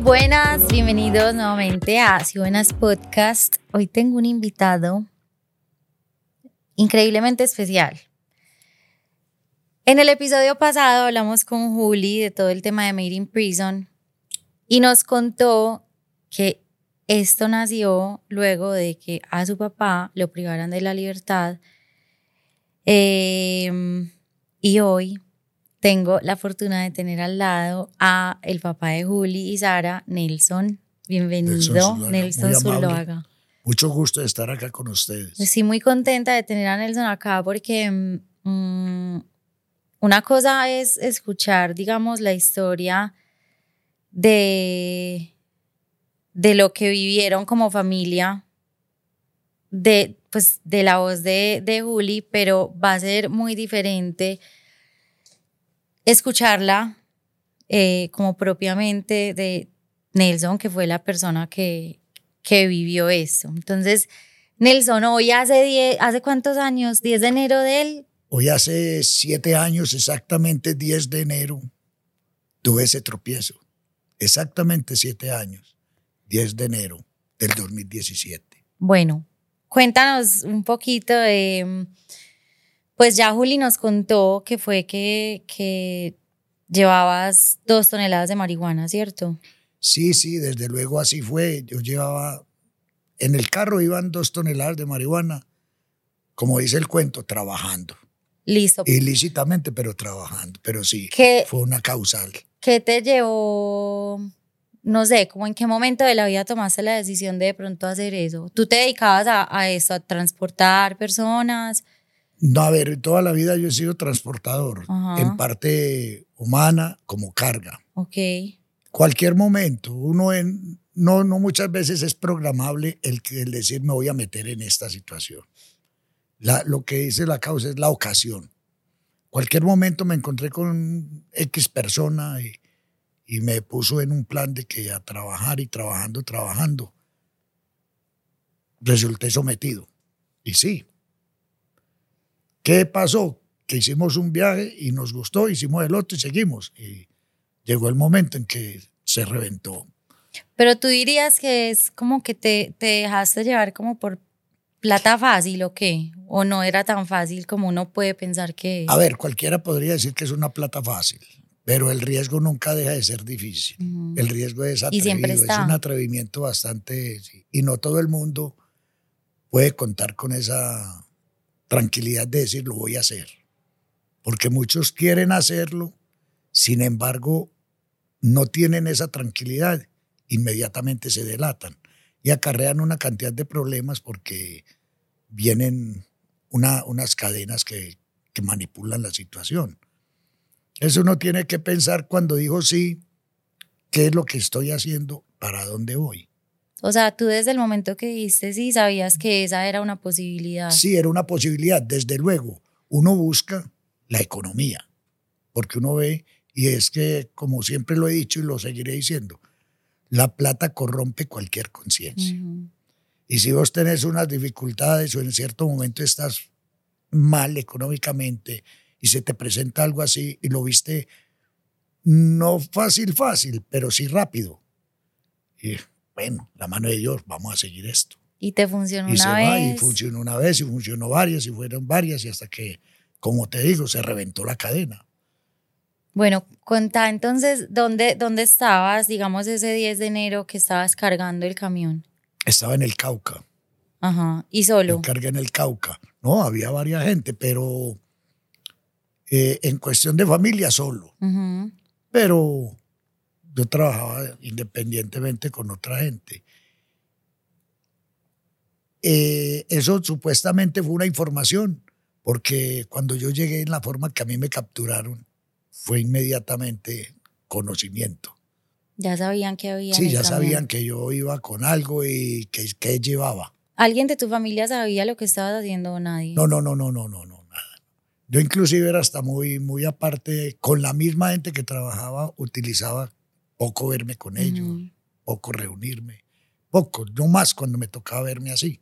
Buenas, bienvenidos nuevamente a Si Buenas Podcast. Hoy tengo un invitado increíblemente especial. En el episodio pasado hablamos con Juli de todo el tema de Made in Prison y nos contó que esto nació luego de que a su papá lo privaran de la libertad. Em, y hoy tengo la fortuna de tener al lado a el papá de Juli y Sara, Nelson. Bienvenido, Nelson Zuluaga. Mucho gusto de estar acá con ustedes. Estoy muy contenta de tener a Nelson acá porque mm, una cosa es escuchar, digamos, la historia de, de lo que vivieron como familia, de, pues, de la voz de, de Juli, pero va a ser muy diferente escucharla eh, como propiamente de Nelson, que fue la persona que, que vivió eso. Entonces, Nelson, hoy hace, diez, ¿hace cuántos años? ¿10 de enero de él? Hoy hace siete años, exactamente 10 de enero, tuve ese tropiezo. Exactamente siete años, 10 de enero del 2017. Bueno, cuéntanos un poquito de pues ya Juli nos contó que fue que, que llevabas dos toneladas de marihuana, ¿cierto? Sí, sí, desde luego así fue. Yo llevaba, en el carro iban dos toneladas de marihuana, como dice el cuento, trabajando. Listo. Ilícitamente, pero trabajando. Pero sí, fue una causal. ¿Qué te llevó, no sé, como en qué momento de la vida tomaste la decisión de de pronto hacer eso? ¿Tú te dedicabas a, a eso, a transportar personas? No, a ver, toda la vida yo he sido transportador, en parte humana como carga. Ok. Cualquier momento, uno en, no, no muchas veces es programable el, el decir me voy a meter en esta situación. La, lo que dice la causa es la ocasión. Cualquier momento me encontré con X persona y, y me puso en un plan de que a trabajar y trabajando, trabajando, resulté sometido. Y sí, ¿Qué pasó? Que hicimos un viaje y nos gustó, hicimos el otro y seguimos. Y llegó el momento en que se reventó. Pero tú dirías que es como que te, te dejaste llevar como por plata fácil o qué? ¿O no era tan fácil como uno puede pensar que A ver, cualquiera podría decir que es una plata fácil, pero el riesgo nunca deja de ser difícil. El riesgo es atrevido, es un atrevimiento bastante... Y no todo el mundo puede contar con esa tranquilidad de decir lo voy a hacer. Porque muchos quieren hacerlo, sin embargo, no tienen esa tranquilidad, inmediatamente se delatan y acarrean una cantidad de problemas porque vienen una, unas cadenas que, que manipulan la situación. Eso uno tiene que pensar cuando digo sí, qué es lo que estoy haciendo, para dónde voy. O sea, tú desde el momento que dijiste sí sabías que esa era una posibilidad. Sí, era una posibilidad, desde luego. Uno busca la economía, porque uno ve, y es que, como siempre lo he dicho y lo seguiré diciendo, la plata corrompe cualquier conciencia. Y si vos tenés unas dificultades o en cierto momento estás mal económicamente y se te presenta algo así y lo viste no fácil, fácil, pero sí rápido. Y bueno, la mano de Dios, vamos a seguir esto. Y te funcionó una vez. y funcionó una vez, y funcionó varias, y fueron varias, y hasta que, como te digo, se reventó la cadena. Bueno, cuenta entonces, ¿dónde, ¿dónde estabas, digamos, ese 10 de enero que estabas cargando el camión? Estaba en el Cauca. Ajá, ¿y solo? cargué en el Cauca. No, había varias gente, pero eh, en cuestión de familia solo. Pero yo trabajaba independientemente con otra gente. Eh, eso supuestamente fue una información, porque cuando yo llegué en la forma que a mí me capturaron, fue inmediatamente conocimiento. Ya sabían que había. Sí, ya sabían que yo iba con algo y que, que llevaba. ¿Alguien de tu familia sabía lo que estabas haciendo o nadie? No, no, no, no, no, no, no, nada. Yo inclusive era hasta muy, muy aparte, con la misma gente que trabajaba, utilizaba poco verme con ellos, poco reunirme, poco, no más cuando me tocaba verme así,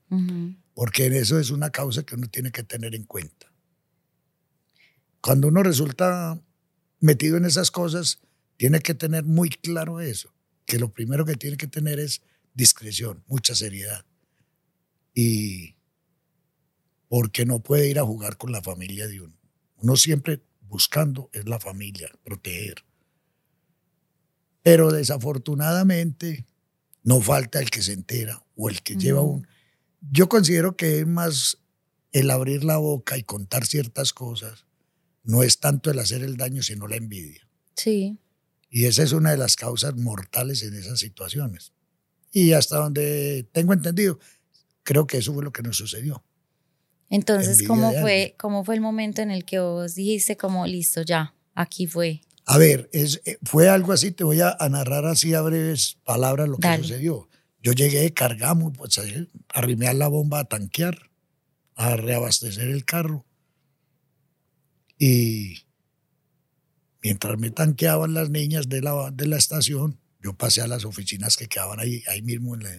porque eso es una causa que uno tiene que tener en cuenta. Cuando uno resulta metido en esas cosas, tiene que tener muy claro eso. que lo primero que tiene que tener es discreción, mucha seriedad. Y porque no puede ir a jugar con la familia de uno. Uno siempre buscando es la familia, proteger. Pero desafortunadamente no falta el que se entera o el que lleva un... Yo considero que es más el abrir la boca y contar ciertas cosas, no es tanto el hacer el daño, sino la envidia. Sí. Y esa es una de las causas mortales en esas situaciones. Y hasta donde tengo entendido, creo que eso fue lo que nos sucedió. Entonces, ¿cómo fue, ¿cómo fue el momento en el que vos dijiste como, listo, ya, aquí fue? A ver, es, eh, fue algo así, te voy a, narrar así a breves palabras lo que sucedió. Yo llegué, cargamos, pues arrimé a la bomba a tanquear, a reabastecer el carro. Y mientras me tanqueaban las niñas de la, de la estación, yo pasé a las oficinas que quedaban ahí, ahí mismo en la,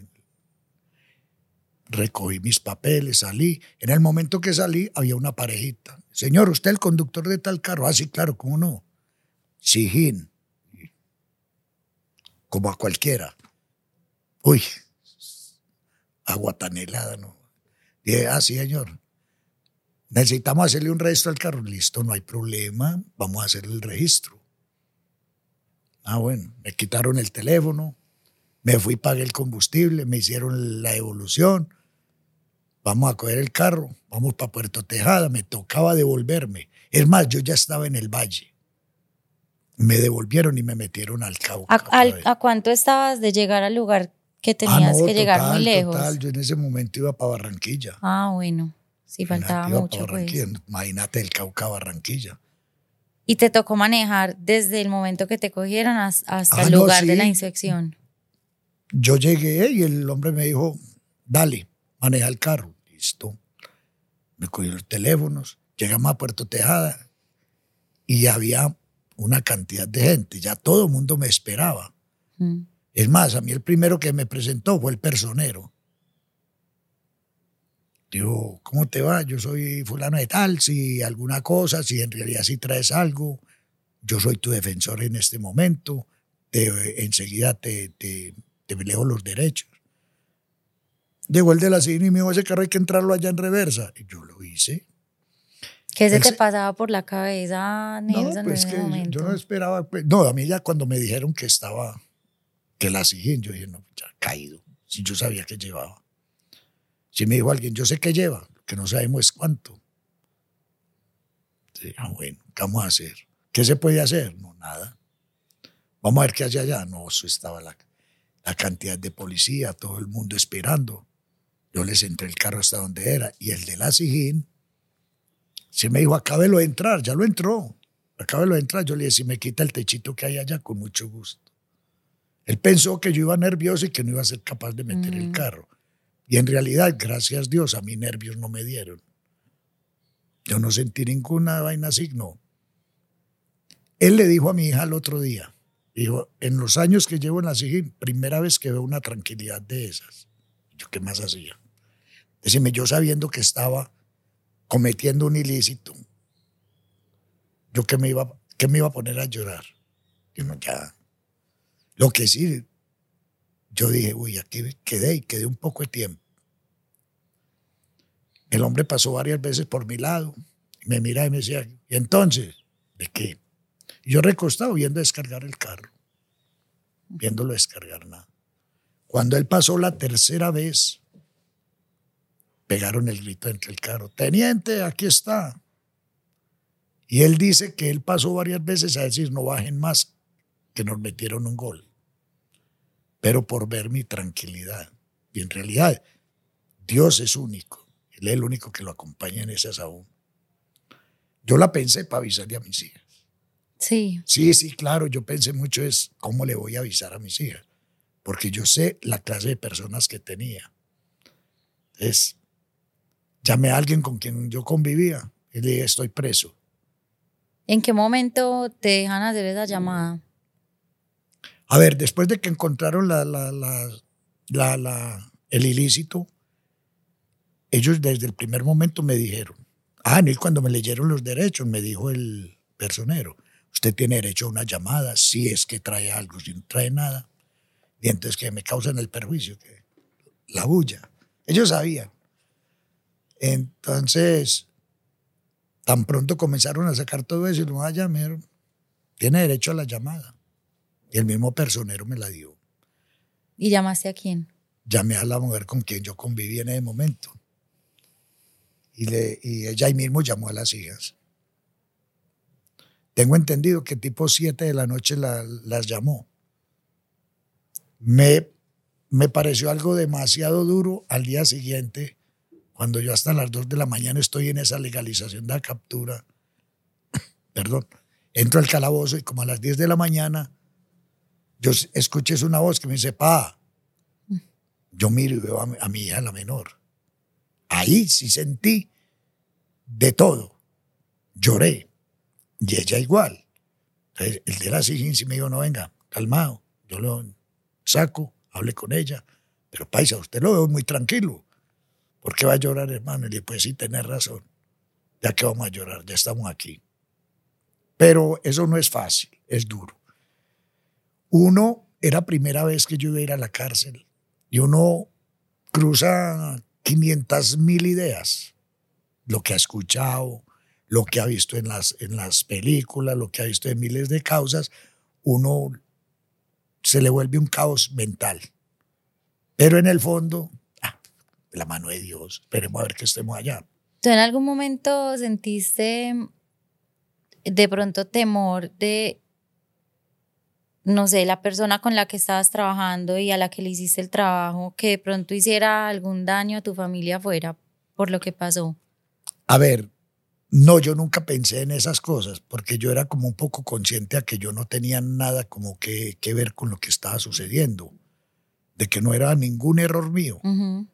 recogí mis papeles, salí. En el momento que salí había una parejita. Señor, ¿usted el conductor de tal carro? Ah, sí, claro, ¿cómo no? Sijín. Como a cualquiera. Uy, agua tan helada, ¿no? Dije, ah, sí, señor. Necesitamos hacerle un registro al carro. Listo, no hay problema. Vamos a hacerle el registro. Ah, bueno, me quitaron el teléfono, me fui, pagué el combustible, me hicieron la evolución. Vamos a coger el carro, vamos para Puerto Tejada. Me tocaba devolverme. Es más, yo ya estaba en el valle. Me devolvieron y me metieron al Cauca. ¿A, cuánto estabas de llegar al lugar que ah, tenías que llegar muy lejos? Total, yo en ese momento iba para Barranquilla. Ah, bueno. Sí, faltaba mucho. Pues. Imagínate el Cauca Barranquilla. ¿Y te tocó manejar desde el momento que te cogieron hasta ah, el lugar de la inspección? Yo llegué y el hombre me dijo, dale, maneja el carro. Listo. Me cogió los teléfonos, llegamos a Puerto Tejada y había una cantidad de gente, ya todo el mundo me esperaba. Mm. Es más, a mí el primero que me presentó fue el personero. Dijo, ¿cómo te va? Yo soy fulano de tal, si alguna cosa, si en realidad si traes algo, yo soy tu defensor en este momento, te, enseguida te, te, te leo los derechos. Llegó el de la cine y me dijo, ese carro hay que entrarlo allá en reversa. Y yo lo hice. ¿Qué se te pasaba por la cabeza, Nelson, no, pues que Yo no esperaba, pues, no, a mí ya cuando me dijeron que estaba, que la siguen, yo dije, no, ya caído, si yo sabía que llevaba. Si me dijo alguien, yo sé que lleva, que no sabemos cuánto. ah, bueno, ¿qué vamos a hacer? ¿Qué se puede hacer? No, nada. Vamos a ver qué hay allá. No, eso estaba la, la cantidad de policía, todo el mundo esperando. Yo les entré el carro hasta donde era. Y el de la Sijín, se me dijo, acábelo de entrar, ya lo entró. Acábelo de entrar. Yo le dije, si me quita el techito que hay allá, con mucho gusto. Él pensó que yo iba nervioso y que no iba a ser capaz de meter el mm. carro. Y en realidad, gracias a Dios, a mí nervios no me dieron. Yo no sentí ninguna vaina así, no. Él le dijo a mi hija el otro día, dijo, en los años que llevo en la SIGIN, primera vez que veo una tranquilidad de esas. Yo, ¿qué más hacía? Decime, yo sabiendo que estaba cometiendo un ilícito, yo que me iba, que me iba a poner a llorar. Yo no, ya. Lo que sí, yo dije, uy, aquí quedé y quedé un poco de tiempo. El hombre pasó varias veces por mi lado, me miraba y me decía, ¿y entonces? ¿De qué? Yo recostado viendo descargar el carro, viéndolo descargar nada. Cuando él pasó la tercera vez, pegaron el grito entre el carro, teniente, aquí está. Y él dice que él pasó varias veces a decir, no bajen más, que nos metieron un gol pero por ver mi tranquilidad. Y en realidad, Dios es único. Él es el único que lo acompaña en esas aún. Yo la pensé para avisarle a mis hijas. Sí. Sí, sí, claro, yo pensé mucho es cómo le voy a avisar a mis hijas, porque yo sé la clase de personas que tenía. Es, llamé a alguien con quien yo convivía y le dije, estoy preso. ¿En qué momento te dejan hacer esa llamada? A ver, después de que encontraron la, la, la, el ilícito, ellos desde el primer momento me dijeron, ah, y cuando me leyeron los derechos, me dijo el personero, usted tiene derecho a una llamada, si es que trae algo, si no trae nada. Y entonces que me causan el perjuicio, que la bulla. Ellos sabían. Entonces, tan pronto comenzaron a sacar todo eso y no, vaya, tiene derecho a la llamada. Y el mismo personero me la dio. ¿Y llamaste a quién? Llamé a la mujer con quien yo conviví en ese momento. Y, le, y ella ahí mismo llamó a las hijas. Tengo entendido que tipo 7 de la noche las llamó. Me, me pareció algo demasiado duro al día siguiente, cuando yo hasta las 2 de la mañana estoy en esa legalización de la captura. Perdón. Entro al calabozo y como a las 10 de la mañana, yo escuché una voz que me dice, pa, yo miro y veo a mi hija la menor. Ahí sí sentí de todo. Lloré y ella igual. el de la sí me dijo, no, venga, calmado, yo lo saco, hable con ella. Pero paisa, usted lo veo muy tranquilo. ¿Por qué va a llorar, hermano? Y le pues sí, tenés razón. Ya que vamos a llorar, ya estamos aquí. Pero eso no es fácil, es duro. Uno, era primera vez que yo iba a ir a la cárcel y uno cruza 500 mil ideas. Lo que ha escuchado, lo que ha visto en las, en las películas, lo que ha visto en miles de causas, uno se le vuelve un caos mental. Pero en el fondo, la mano de Dios, esperemos a ver que estemos allá. ¿Tú en algún momento sentiste de pronto temor de, no sé, la persona con la que estabas trabajando y a la que le hiciste el trabajo, que de pronto hiciera algún daño a tu familia afuera por lo que pasó? A ver, no, yo nunca pensé en esas cosas, porque yo era como un poco consciente a que yo no tenía nada como que, ver con lo que estaba sucediendo, de que no era ningún error mío.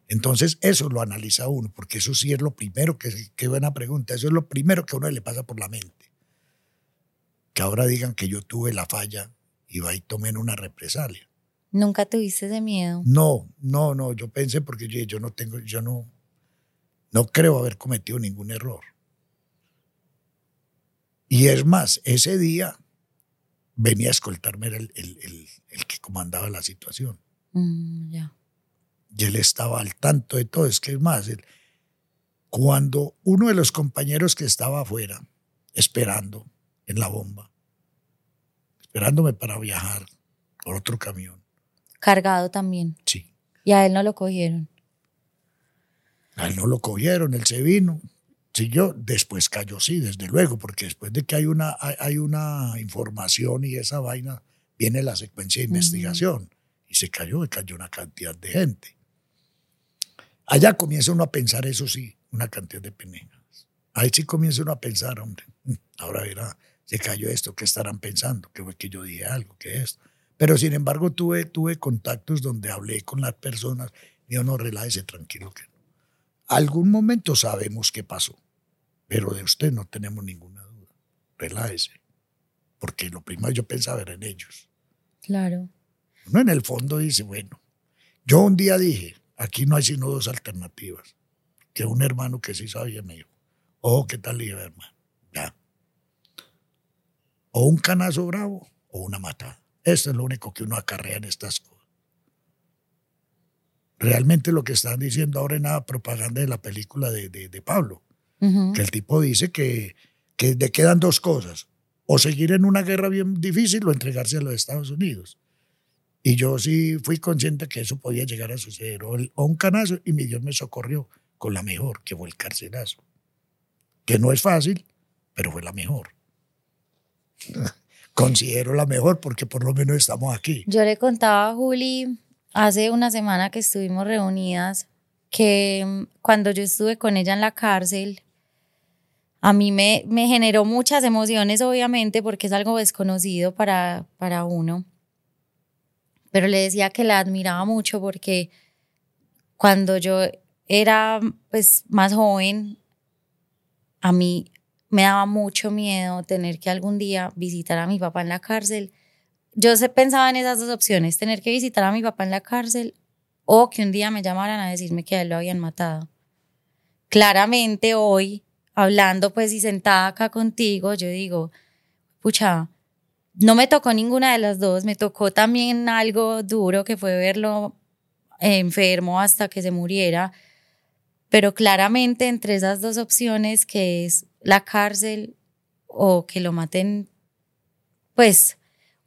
Entonces, eso lo analiza uno, porque eso sí es lo primero, que qué buena pregunta, eso es lo primero que a uno le pasa por la mente. Que ahora digan que yo tuve la falla y va y tomen una represalia. ¿Nunca tuviste de miedo? No, no, no, yo pensé porque yo, yo no tengo, yo no, no creo haber cometido ningún error. Y es más, ese día venía a escoltarme el, el, que comandaba la situación. Mm, y él estaba al tanto de todo. Es que es más, cuando uno de los compañeros que estaba afuera, esperando en la bomba, esperándome para viajar por otro camión. Cargado también. Sí. Y a él no lo cogieron. A él no lo cogieron, él se vino, yo después cayó, sí, desde luego, porque después de que hay una, hay una información y esa vaina, viene la secuencia de investigación. Y se cayó, y cayó una cantidad de gente. Allá comienza uno a pensar, eso sí, una cantidad de penejas. Ahí sí comienza uno a pensar, hombre, ahora verá, se cayó esto, ¿qué estarán pensando? Que fue que yo dije algo, que esto. Pero sin embargo tuve, tuve contactos donde hablé con las personas yo no, relájese tranquilo que Algún momento sabemos qué pasó, pero de usted no tenemos ninguna duda. Relájese, porque lo primero yo pensaba era en ellos. Claro. Uno en el fondo dice, bueno, yo un día dije, aquí no hay sino dos alternativas. Que un hermano que sí sabía me dijo, oh, ¿qué tal, dije, hermano? Ya. O un canazo bravo o una matada. Eso es lo único que uno acarrea en estas cosas. Realmente lo que están diciendo ahora es nada propaganda de la película de, de, Pablo, que el tipo dice que, que le quedan dos cosas, o seguir en una guerra bien difícil o entregarse a los Estados Unidos. Y yo sí fui consciente que eso podía llegar a suceder, o, un canazo, y mi Dios me socorrió con la mejor, que fue el carcelazo. Que no es fácil, pero fue la mejor. Considero la mejor porque por lo menos estamos aquí. Yo le contaba a Juli hace una semana que estuvimos reunidas, que mm, cuando yo estuve con ella en la cárcel, a mí me, me generó muchas emociones, obviamente, porque es algo desconocido para, para uno. Pero le decía que la admiraba mucho porque cuando yo era pues más joven, a mí me daba mucho miedo tener que algún día visitar a mi papá en la cárcel yo pensaba en esas dos opciones, tener que visitar a mi papá en la cárcel o que un día me llamaran a decirme que a él lo habían matado. Claramente hoy, hablando pues y sentada acá contigo, yo digo, pucha, no me tocó ninguna de las dos, me tocó también algo duro que fue verlo enfermo hasta que se muriera, pero claramente entre esas dos opciones que es la cárcel o que lo maten, pues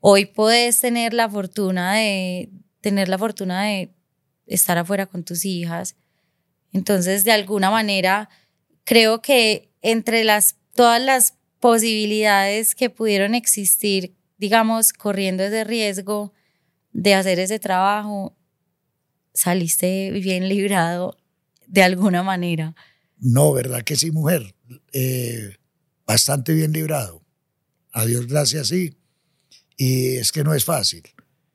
hoy puedes tener la fortuna de tener la fortuna de estar afuera con tus hijas. Entonces, de alguna manera, creo que entre las todas las posibilidades que pudieron existir, digamos, corriendo ese riesgo de hacer ese trabajo, saliste bien librado de alguna manera. No, ¿verdad que sí, mujer? Eh, bastante bien librado. A Dios gracias, sí. Y es que no es fácil.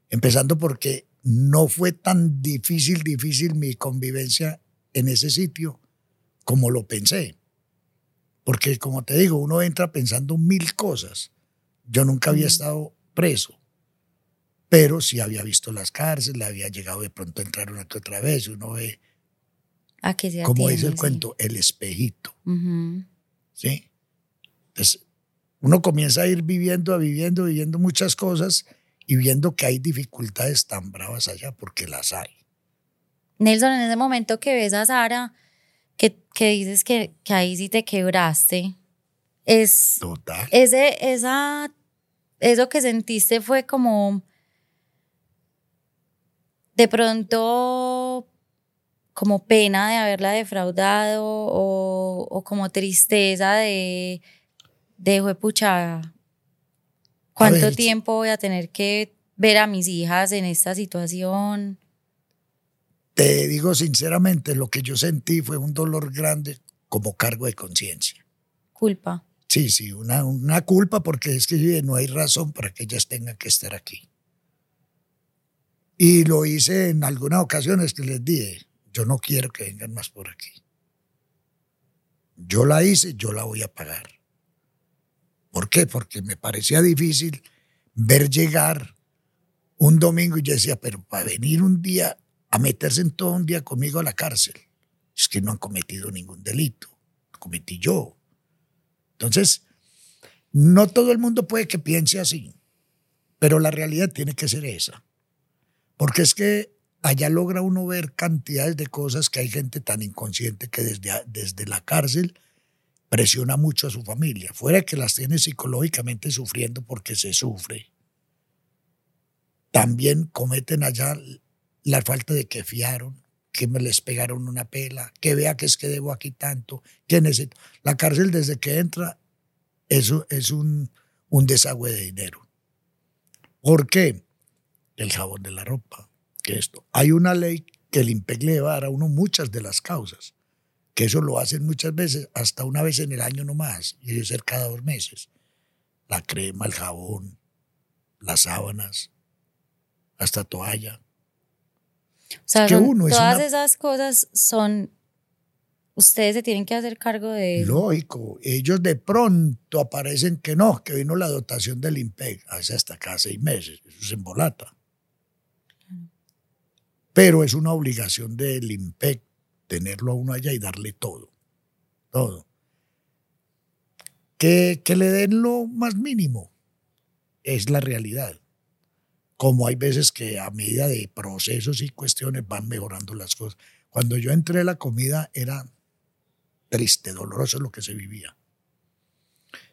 Empezando porque no fue tan difícil, difícil mi convivencia en ese sitio como lo pensé. Porque como te digo, uno entra pensando mil cosas. Yo nunca había estado preso, pero sí había visto las cárceles, había llegado de pronto a entrar una que otra vez. Uno ve, ¿A que como dice el cuento, el espejito. ¿Sí? Entonces, uno comienza a ir viviendo, a viviendo, viviendo muchas cosas y viendo que hay dificultades tan bravas allá, porque las hay. Nelson, en ese momento que ves a Sara, que, dices que, que, ahí sí te quebraste, es... Total. Ese, esa, eso que sentiste fue como... De pronto como pena de haberla defraudado o, o como tristeza de, de pucha, ¿cuánto tiempo voy a tener que ver a mis hijas en esta situación? Te digo sinceramente, lo que yo sentí fue un dolor grande como cargo de conciencia. Culpa. Sí, sí, una, una culpa porque es que no hay razón para que ellas tengan que estar aquí. Y lo hice en algunas ocasiones que les dije, yo no quiero que vengan más por aquí. Yo la hice, yo la voy a pagar. ¿Por qué? Porque me parecía difícil ver llegar un domingo y yo decía, pero para venir un día a meterse en todo un día conmigo a la cárcel. Es que no han cometido ningún delito. Lo cometí yo. Entonces, no todo el mundo puede que piense así, pero la realidad tiene que ser esa. Porque es que allá logra uno ver cantidades de cosas que hay gente tan inconsciente que desde, desde la cárcel presiona mucho a su familia, fuera que las tiene psicológicamente sufriendo porque se sufre. También cometen allá la falta de que fiaron, que me les pegaron una pela, que vea que es que debo aquí tanto, que necesito. La cárcel desde que entra eso es un, un desagüe de dinero. ¿Por qué? El jabón de la ropa, que esto. Hay una ley que el IMPEC le va a dar a uno muchas de las causas, que eso lo hacen muchas veces, hasta una vez en el año nomás, y debe ser cada dos meses. La crema, el jabón, las sábanas, hasta toalla. O sea, todas esas cosas son, ustedes se tienen que hacer cargo de... Lógico, ellos de pronto aparecen que no, que vino la dotación del IMPEG, hace hasta cada seis meses, eso se embolata. Pero es una obligación del IMPEC tenerlo a uno allá y darle todo, todo. Que, que le den lo más mínimo, es la realidad como hay veces que a medida de procesos y cuestiones van mejorando las cosas. Cuando yo entré la comida era triste, doloroso lo que se vivía.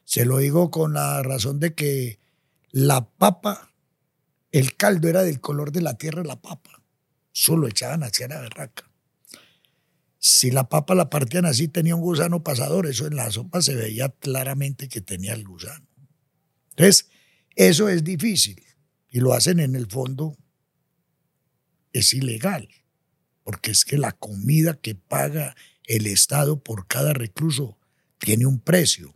Se lo digo con la razón de que la papa, el caldo era del color de la tierra la papa, solo echaban hacia la berraca. Si la papa la partían así tenía un gusano pasador, eso en la sopa se veía claramente que tenía el gusano. Entonces, eso es difícil y lo hacen en el fondo, es ilegal, porque es que la comida que paga el Estado por cada recluso tiene un precio.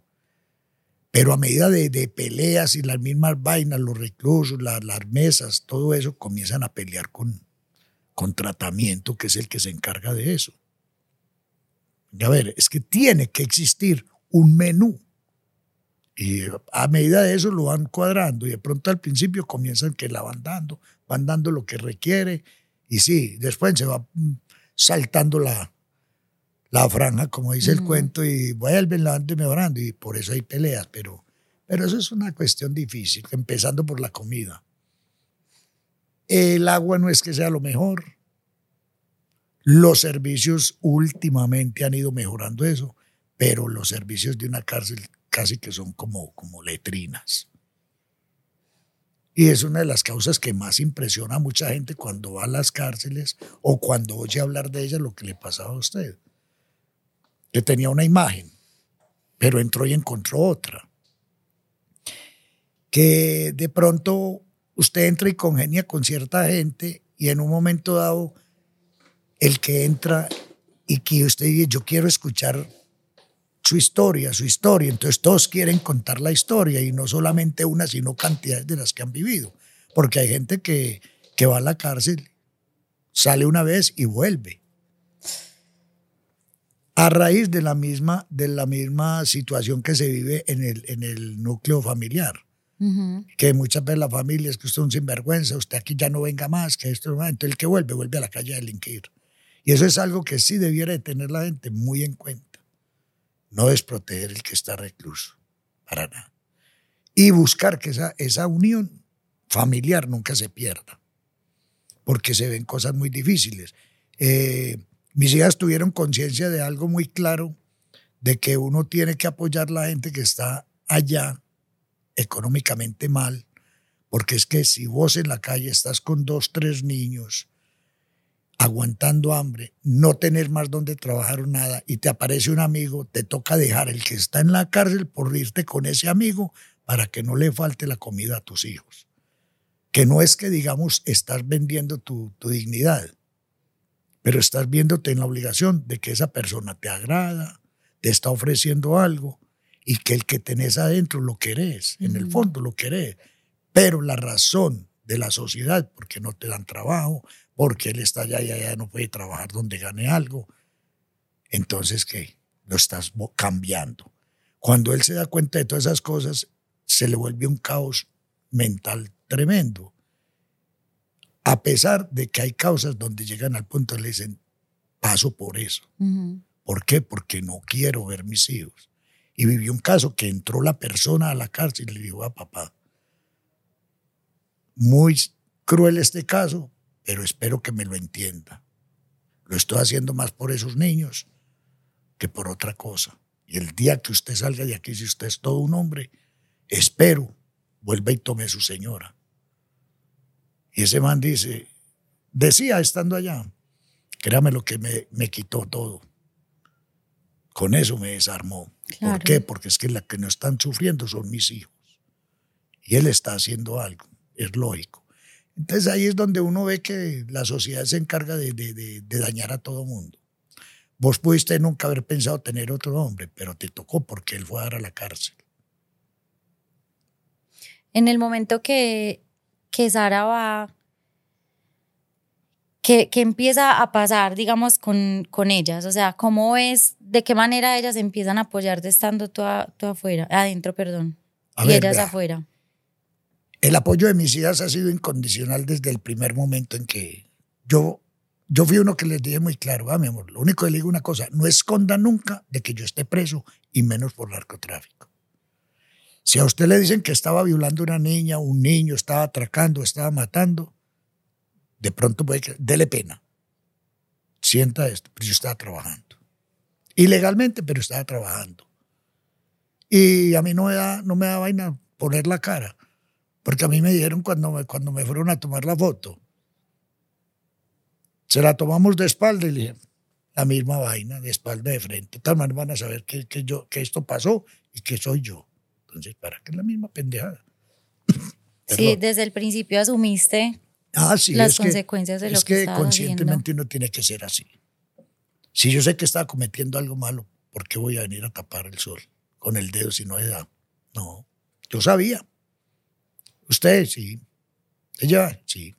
Pero a medida de, peleas y las mismas vainas, los reclusos, las, mesas, todo eso, comienzan a pelear con, con tratamiento, que es el que se encarga de eso. a ver, es que tiene que existir un menú y a medida de eso lo van cuadrando y de pronto al principio comienzan que la van dando, van dando lo que requiere y sí, después se va mm, saltando la, la franja, como dice el cuento, y vuelven, la van mejorando y por eso hay peleas, pero, Pero eso es una cuestión difícil, empezando por la comida. El agua no es que sea lo mejor. Los servicios últimamente han ido mejorando eso, pero los servicios de una cárcel casi que son como, como letrinas. Y es una de las causas que más impresiona a mucha gente cuando va a las cárceles o cuando oye hablar de ellas lo que le pasaba a usted. Que tenía una imagen, pero entró y encontró otra. Que de pronto usted entra y congenia con cierta gente y en un momento dado el que entra y que usted dice, yo quiero escuchar su historia, su historia. Entonces todos quieren contar la historia y no solamente una, sino cantidades de las que han vivido. Porque hay gente que, que va a la cárcel, sale una vez y vuelve. A raíz de la misma, de la misma situación que se vive en el, en el núcleo familiar. Que muchas veces la familia es que usted es un sinvergüenza, usted aquí ya no venga más, que esto Entonces el que vuelve, vuelve a la calle a delinquir. Y eso es algo que sí debiera de tener la gente muy en cuenta no desproteger el que está recluso, para nada. Y buscar que esa, esa unión familiar nunca se pierda, porque se ven cosas muy difíciles. Eh, mis hijas tuvieron conciencia de algo muy claro, de que uno tiene que apoyar a la gente que está allá económicamente mal, porque es que si vos en la calle estás con dos, tres niños, aguantando hambre, no tener más donde trabajar o nada, y te aparece un amigo, te toca dejar el que está en la cárcel por irte con ese amigo para que no le falte la comida a tus hijos. Que no es que, digamos, estás vendiendo tu, dignidad, pero estás viéndote en la obligación de que esa persona te agrada, te está ofreciendo algo, y que el que tenés adentro lo querés, en el fondo lo querés. Pero la razón de la sociedad, porque no te dan trabajo, porque él está allá y allá no puede trabajar donde gane algo. Entonces, ¿qué? Lo estás cambiando. Cuando él se da cuenta de todas esas cosas, se le vuelve un caos mental tremendo. A pesar de que hay causas donde llegan al punto y le dicen, paso por eso. ¿Por qué? Porque no quiero ver mis hijos. Y vivió un caso que entró la persona a la cárcel y le dijo a papá, muy cruel este caso, pero espero que me lo entienda. Lo estoy haciendo más por esos niños que por otra cosa. Y el día que usted salga de aquí, si usted es todo un hombre, espero vuelva y tome a su señora. Y ese man dice, decía estando allá, créame lo que me, me quitó todo. Con eso me desarmó. ¿Por qué? Porque es que la que no están sufriendo son mis hijos. Y él está haciendo algo, es lógico. Entonces ahí es donde uno ve que la sociedad se encarga de, dañar a todo mundo. Vos pudiste nunca haber pensado tener otro hombre, pero te tocó porque él fue a dar a la cárcel. En el momento que, que Sara va, que, empieza a pasar, digamos, con, con ellas, o sea, ¿cómo es, de qué manera ellas empiezan a apoyarte estando tú, afuera, adentro, perdón, y ellas afuera? El apoyo de mis hijas ha sido incondicional desde el primer momento en que yo, yo fui uno que les dije muy claro, ah, mi amor, lo único que le digo una cosa, no esconda nunca de que yo esté preso y menos por narcotráfico. Si a usted le dicen que estaba violando una niña, un niño, estaba atracando, estaba matando, de pronto puede que, dele pena. Sienta esto, pero yo estaba trabajando. Ilegalmente, pero estaba trabajando. Y a mí no me da, no me da vaina poner la cara. Porque a mí me dijeron cuando me, cuando me fueron a tomar la foto, se la tomamos de espalda y le dije, la misma vaina, de espalda de frente. Tal manera van a saber que, que, yo, que esto pasó y que soy yo. Entonces, ¿para qué es la misma pendejada? sí, desde el principio asumiste ah, las consecuencias de lo que Es que conscientemente uno tiene que ser así. Si yo sé que estaba cometiendo algo malo, ¿por qué voy a venir a tapar el sol con el dedo si no hay edad? No, yo sabía. Usted sí. Ella sí.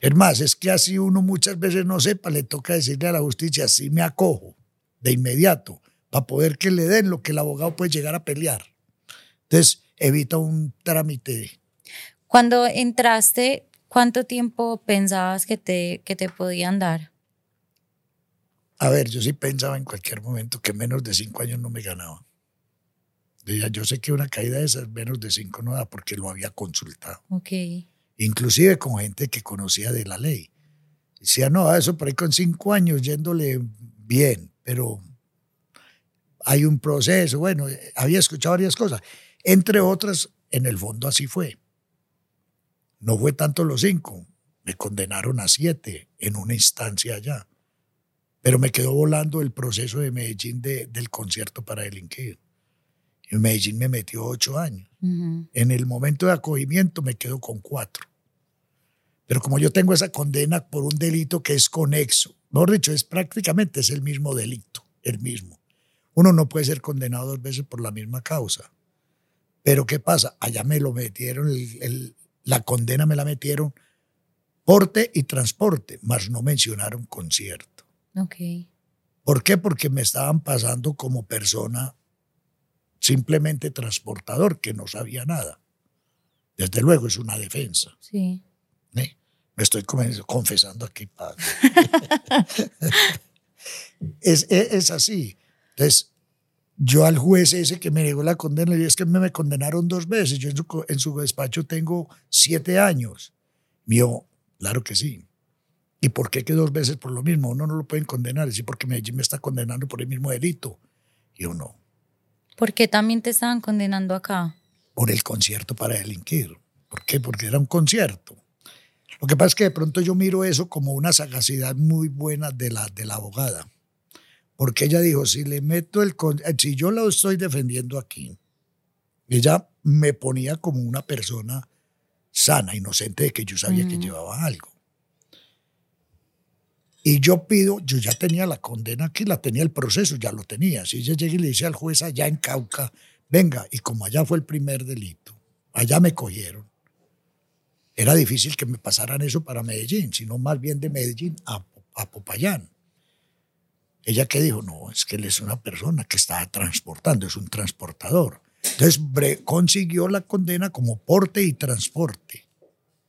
Es más, es que así uno muchas veces no sepa, le toca decirle a la justicia, así me acojo de inmediato, para poder que le den lo que el abogado puede llegar a pelear. Entonces, evita un trámite. Cuando entraste, ¿cuánto tiempo pensabas que te, que te podían dar? A ver, yo sí pensaba en cualquier momento que menos de cinco años no me ganaba. Yo sé que una caída de esas menos de cinco no da porque lo había consultado. Inclusive con gente que conocía de la ley. Decía, no, eso por ahí con cinco años yéndole bien, pero hay un proceso. Bueno, había escuchado varias cosas. Entre otras, en el fondo así fue. No fue tanto los cinco, me condenaron a siete en una instancia allá. Pero me quedó volando el proceso de Medellín del concierto para delinquir. En Medellín me metió ocho años. En el momento de acogimiento me quedo con cuatro. Pero como yo tengo esa condena por un delito que es conexo, mejor dicho, es prácticamente es el mismo delito, el mismo. Uno no puede ser condenado dos veces por la misma causa. Pero ¿qué pasa? Allá me lo metieron, la condena me la metieron porte y transporte, más no mencionaron concierto. Ok. ¿Por qué? Porque me estaban pasando como persona simplemente transportador, que no sabía nada. Desde luego es una defensa. Sí. ¿Eh? Me estoy confesando aquí, padre. es, es, así. Entonces, yo al juez ese que me negó la condena, dije, es que me, condenaron dos veces. Yo en su, en su despacho tengo siete años. Mío, claro que sí. ¿Y por qué que dos veces por lo mismo? Uno no lo pueden condenar. Sí, porque Medellín me está condenando por el mismo delito. Y yo no. ¿Por qué también te estaban condenando acá? Por el concierto para delinquir. ¿Por qué? Porque era un concierto. Lo que pasa es que de pronto yo miro eso como una sagacidad muy buena de la, de la abogada. Porque ella dijo, si le meto el... Eh, si yo lo estoy defendiendo aquí, ella me ponía como una persona sana, inocente de que yo sabía que llevaba algo. Y yo pido, yo ya tenía la condena aquí, la tenía el proceso, ya lo tenía. Si ella llega y le dice al juez allá en Cauca, venga, y como allá fue el primer delito, allá me cogieron, era difícil que me pasaran eso para Medellín, sino más bien de Medellín a, Popayán. Ella que dijo, no, es que él es una persona que está transportando, es un transportador. Entonces consiguió la condena como porte y transporte.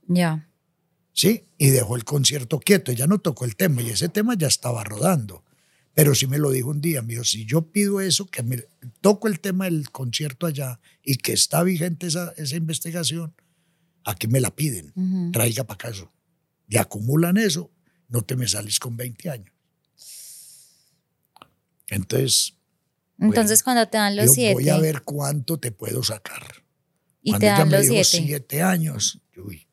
Ya. ¿Sí? Y dejó el concierto quieto, ya no tocó el tema y ese tema ya estaba rodando. Pero sí me lo dijo un día, mío, si yo pido eso, que me toco el tema del concierto allá y que está vigente esa, esa investigación, aquí me la piden, traiga para acá eso. Y acumulan eso, no te me sales con 20 años. Entonces. Entonces, cuando te dan los siete. Voy a ver cuánto te puedo sacar. Y te dan los siete. siete años. Uy,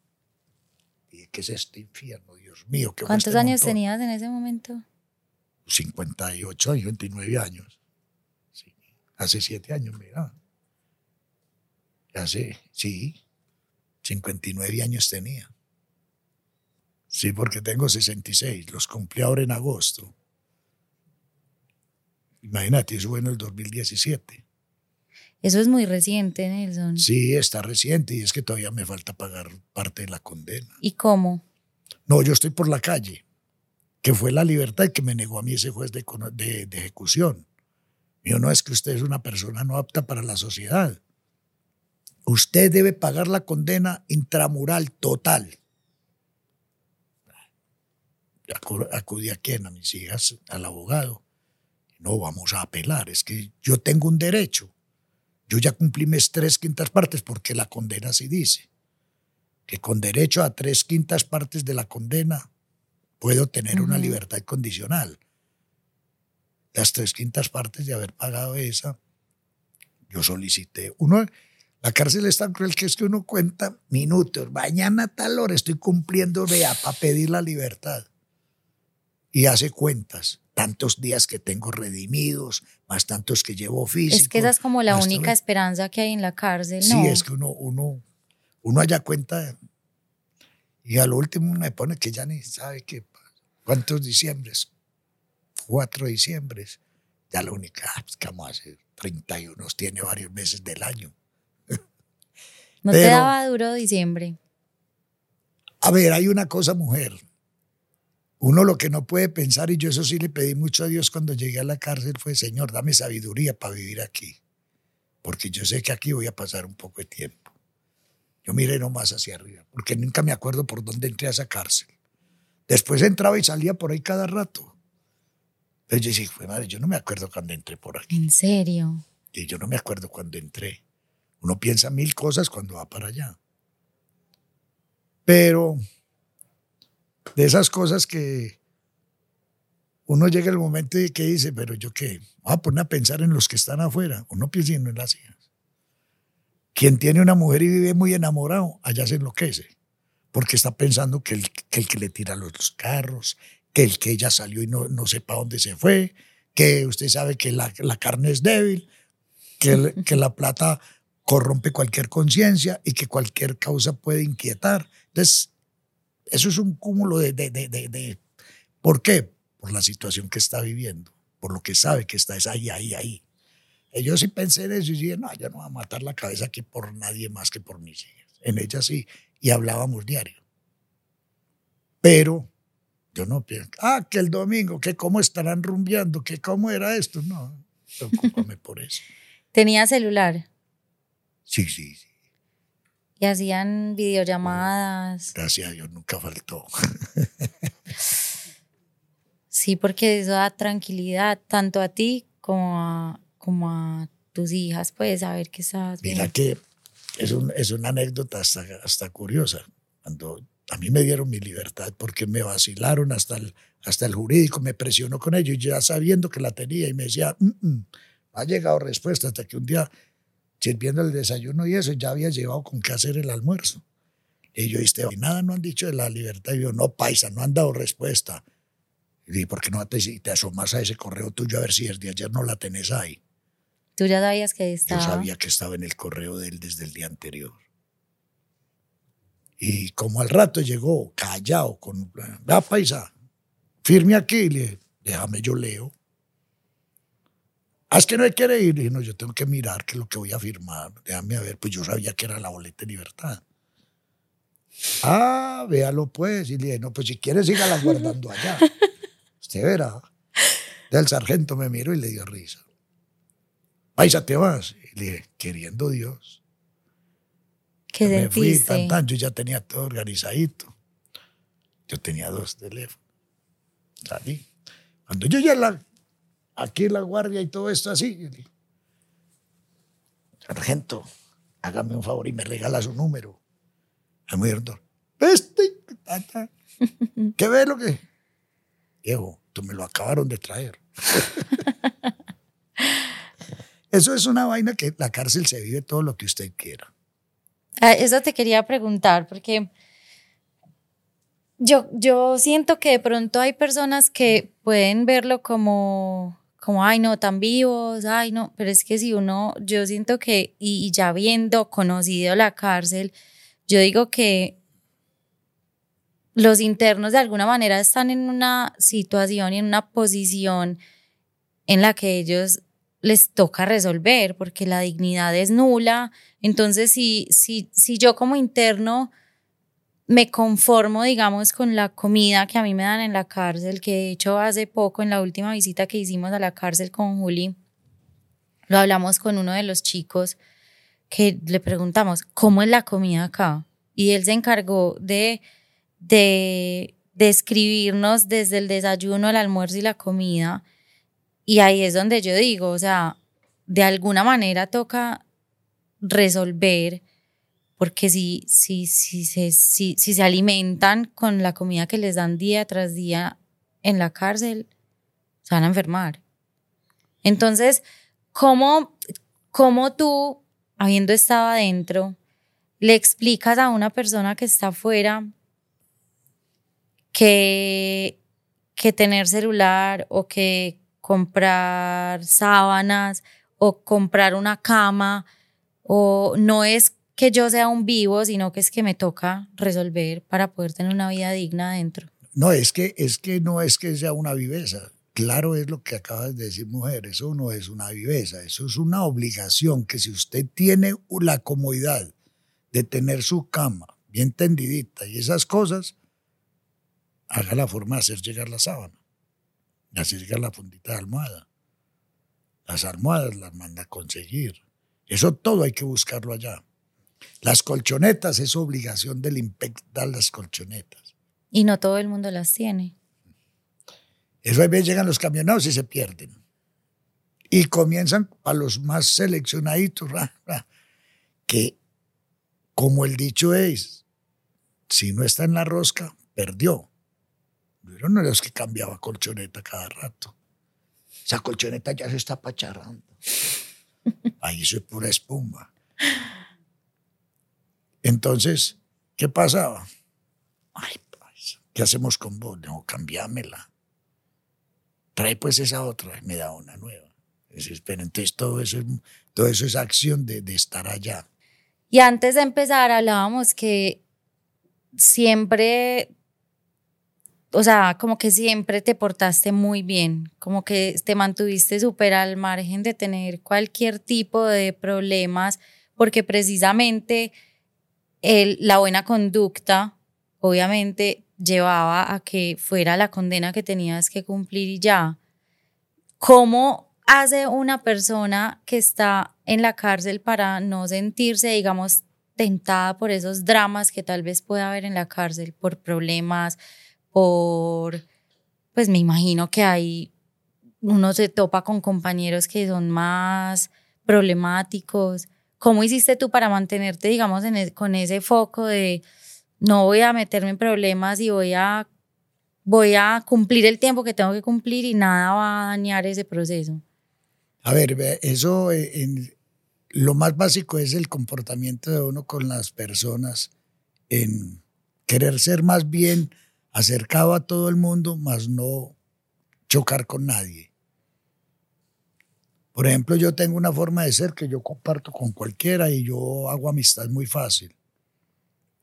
¿qué es este infierno? Dios mío. ¿qué ¿Cuántos este años tenías en ese momento? 58 y 29 años. Sí. Hace siete años, mira. Hace, sí. 59 años tenía. Sí, porque tengo 66, los cumplí ahora en agosto. Imagínate, eso fue en el 2017. Eso es muy reciente, Nelson. Sí, está reciente y es que todavía me falta pagar parte de la condena. ¿Y cómo? No, yo estoy por la calle, que fue la libertad que me negó a mí ese juez de, de, de ejecución. Mío, no es que usted es una persona no apta para la sociedad. Usted debe pagar la condena intramural total. Acudí a quién, a mis hijas, al abogado. No vamos a apelar, es que yo tengo un derecho. Yo ya cumplí mis tres quintas partes porque la condena sí dice que con derecho a tres quintas partes de la condena puedo tener una libertad condicional. Las tres quintas partes de haber pagado esa, yo solicité. Uno, la cárcel es tan cruel que es que uno cuenta minutos. Mañana a tal hora estoy cumpliendo, vea, para pedir la libertad. Y hace cuentas. Tantos días que tengo redimidos, más tantos que llevo físicos. Es que esa es como la única esperanza que hay en la cárcel, ¿no? Sí, es que uno, uno, uno haya cuenta. Y al último me pone que ya ni sabe qué. ¿Cuántos diciembres? Cuatro diciembres. Ya la única, ah, pues, que vamos a hacer? 31 tiene varios meses del año. ¿No te daba duro diciembre? A ver, hay una cosa, mujer. Uno lo que no puede pensar, y yo eso sí le pedí mucho a Dios cuando llegué a la cárcel, fue, Señor, dame sabiduría para vivir aquí. Porque yo sé que aquí voy a pasar un poco de tiempo. Yo miré nomás hacia arriba, porque nunca me acuerdo por dónde entré a esa cárcel. Después entraba y salía por ahí cada rato. Pero yo dije, madre, yo no me acuerdo cuando entré por aquí. ¿En serio? Y yo no me acuerdo cuando entré. Uno piensa mil cosas cuando va para allá. Pero de esas cosas que uno llega el momento y que dice, pero yo qué, voy a poner a pensar en los que están afuera. Uno piensa en las hijas. Quien tiene una mujer y vive muy enamorado, allá se enloquece, porque está pensando que el que, el que le tira los carros, que el que ella salió y no, no sepa dónde se fue, que usted sabe que la, la carne es débil, que, que la plata corrompe cualquier conciencia y que cualquier causa puede inquietar. Entonces, eso es un cúmulo de, de, de, de, ¿Por qué? Por la situación que está viviendo, por lo que sabe que está es ahí, ahí, ahí. Y yo sí pensé en eso y dije, no, yo no voy a matar la cabeza aquí por nadie más que por mis hijas. En ella sí, y hablábamos diario. Pero yo no pienso, ah, que el domingo, que cómo estarán rumbeando, que cómo era esto. No, preocúpame por eso. ¿Tenía celular? Sí, sí, sí. Y hacían videollamadas. Gracias a Dios, nunca faltó. sí, porque eso da tranquilidad tanto a ti como a, como a tus hijas, pues, saber que estás Mira que es, un, es una anécdota hasta, hasta curiosa. Cuando a mí me dieron mi libertad porque me vacilaron hasta el, hasta el jurídico, me presionó con ellos, ya sabiendo que la tenía y me decía, mm, mm, ha llegado respuesta hasta que un día sirviendo el desayuno y eso, ya había llevado con qué hacer el almuerzo. Y yo dije, nada no han dicho de la libertad. Y yo, no, paisa, no han dado respuesta. Y ¿por qué no te, te asomas a ese correo tuyo a ver si desde ayer no la tenés ahí? ¿Tú ya sabías que estaba? Yo sabía que estaba en el correo de él desde el día anterior. Y como al rato llegó callado, con, va paisa, firme aquí, le déjame, yo leo. Ah, es que no quiere ir. Y no, yo tengo que mirar qué es lo que voy a firmar. Déjame ver, pues yo sabía que era la boleta de libertad. Ah, véalo pues. Y le dije, no, pues si quiere, sígala guardando allá. Usted verá. Del sargento me miró y le dio risa. Paisa, te vas. Y le dije, queriendo Dios. ¿Qué me fui tan, yo ya tenía todo organizadito. Yo tenía dos teléfonos. Salí. Cuando yo ya la aquí la guardia y todo esto así. Sargento, hágame un favor y me regala su número. El muy este, ¿qué ve lo que? Diego, tú me lo acabaron de traer. Eso es una vaina que la cárcel se vive todo lo que usted quiera. Ah, eso te quería preguntar, porque yo, yo siento que de pronto hay personas que pueden verlo como como, ay, no, tan vivos, ay, no, pero es que si uno, yo siento que, y, ya viendo, conocido la cárcel, yo digo que los internos de alguna manera están en una situación y en una posición en la que ellos les toca resolver porque la dignidad es nula. Entonces, si, si, si yo como interno me conformo, digamos, con la comida que a mí me dan en la cárcel, que de hecho hace poco, en la última visita que hicimos a la cárcel con Juli, lo hablamos con uno de los chicos que le preguntamos, ¿cómo es la comida acá? Y él se encargó de, de describirnos desde el desayuno, el almuerzo y la comida. Y ahí es donde yo digo, o sea, de alguna manera toca resolver porque si, si, si, se, si, si se alimentan con la comida que les dan día tras día en la cárcel, se van a enfermar. Entonces, ¿cómo, cómo tú, habiendo estado adentro, le explicas a una persona que está afuera que, que tener celular o que comprar sábanas o comprar una cama o no es que yo sea un vivo, sino que es que me toca resolver para poder tener una vida digna adentro. No, es que, es que no es que sea una viveza. Claro es lo que acabas de decir, mujer, eso no es una viveza, eso es una obligación que si usted tiene la comodidad de tener su cama bien tendidita y esas cosas, haga la forma de hacer llegar la sábana y hacer llegar la fundita de almohada. Las almohadas las manda a conseguir. Eso todo hay que buscarlo allá. Las colchonetas es obligación del IMPEC dar las colchonetas. Y no todo el mundo las tiene. Eso a veces llegan los camionados y se pierden. Y comienzan a los más seleccionaditos, que como el dicho es, si no está en la rosca, perdió. Yo no era los que cambiaba colchoneta cada rato. Esa colchoneta ya se está pacharrando. Ahí es pura espuma. Entonces, ¿qué pasaba? Ay, pues, ¿qué hacemos con vos? No, cambiámela. Trae pues esa otra y me da una nueva. entonces todo eso, todo eso es acción de, de estar allá. Y antes de empezar hablábamos que siempre o sea, como que siempre te portaste muy bien, como que te mantuviste súper al margen de tener cualquier tipo de problemas, porque precisamente la buena conducta, obviamente, llevaba a que fuera la condena que tenías que cumplir y ya. ¿Cómo hace una persona que está en la cárcel para no sentirse, digamos, tentada por esos dramas que tal vez pueda haber en la cárcel, por problemas, por, pues me imagino que hay, uno se topa con compañeros que son más problemáticos. ¿Cómo hiciste tú para mantenerte, digamos, en con ese foco de no voy a meterme en problemas y voy a, voy a cumplir el tiempo que tengo que cumplir y nada va a dañar ese proceso? A ver, eso eh, en, lo más básico es el comportamiento de uno con las personas en querer ser más bien acercado a todo el mundo, más no chocar con nadie. Por ejemplo, yo tengo una forma de ser que yo comparto con cualquiera y yo hago amistad muy fácil.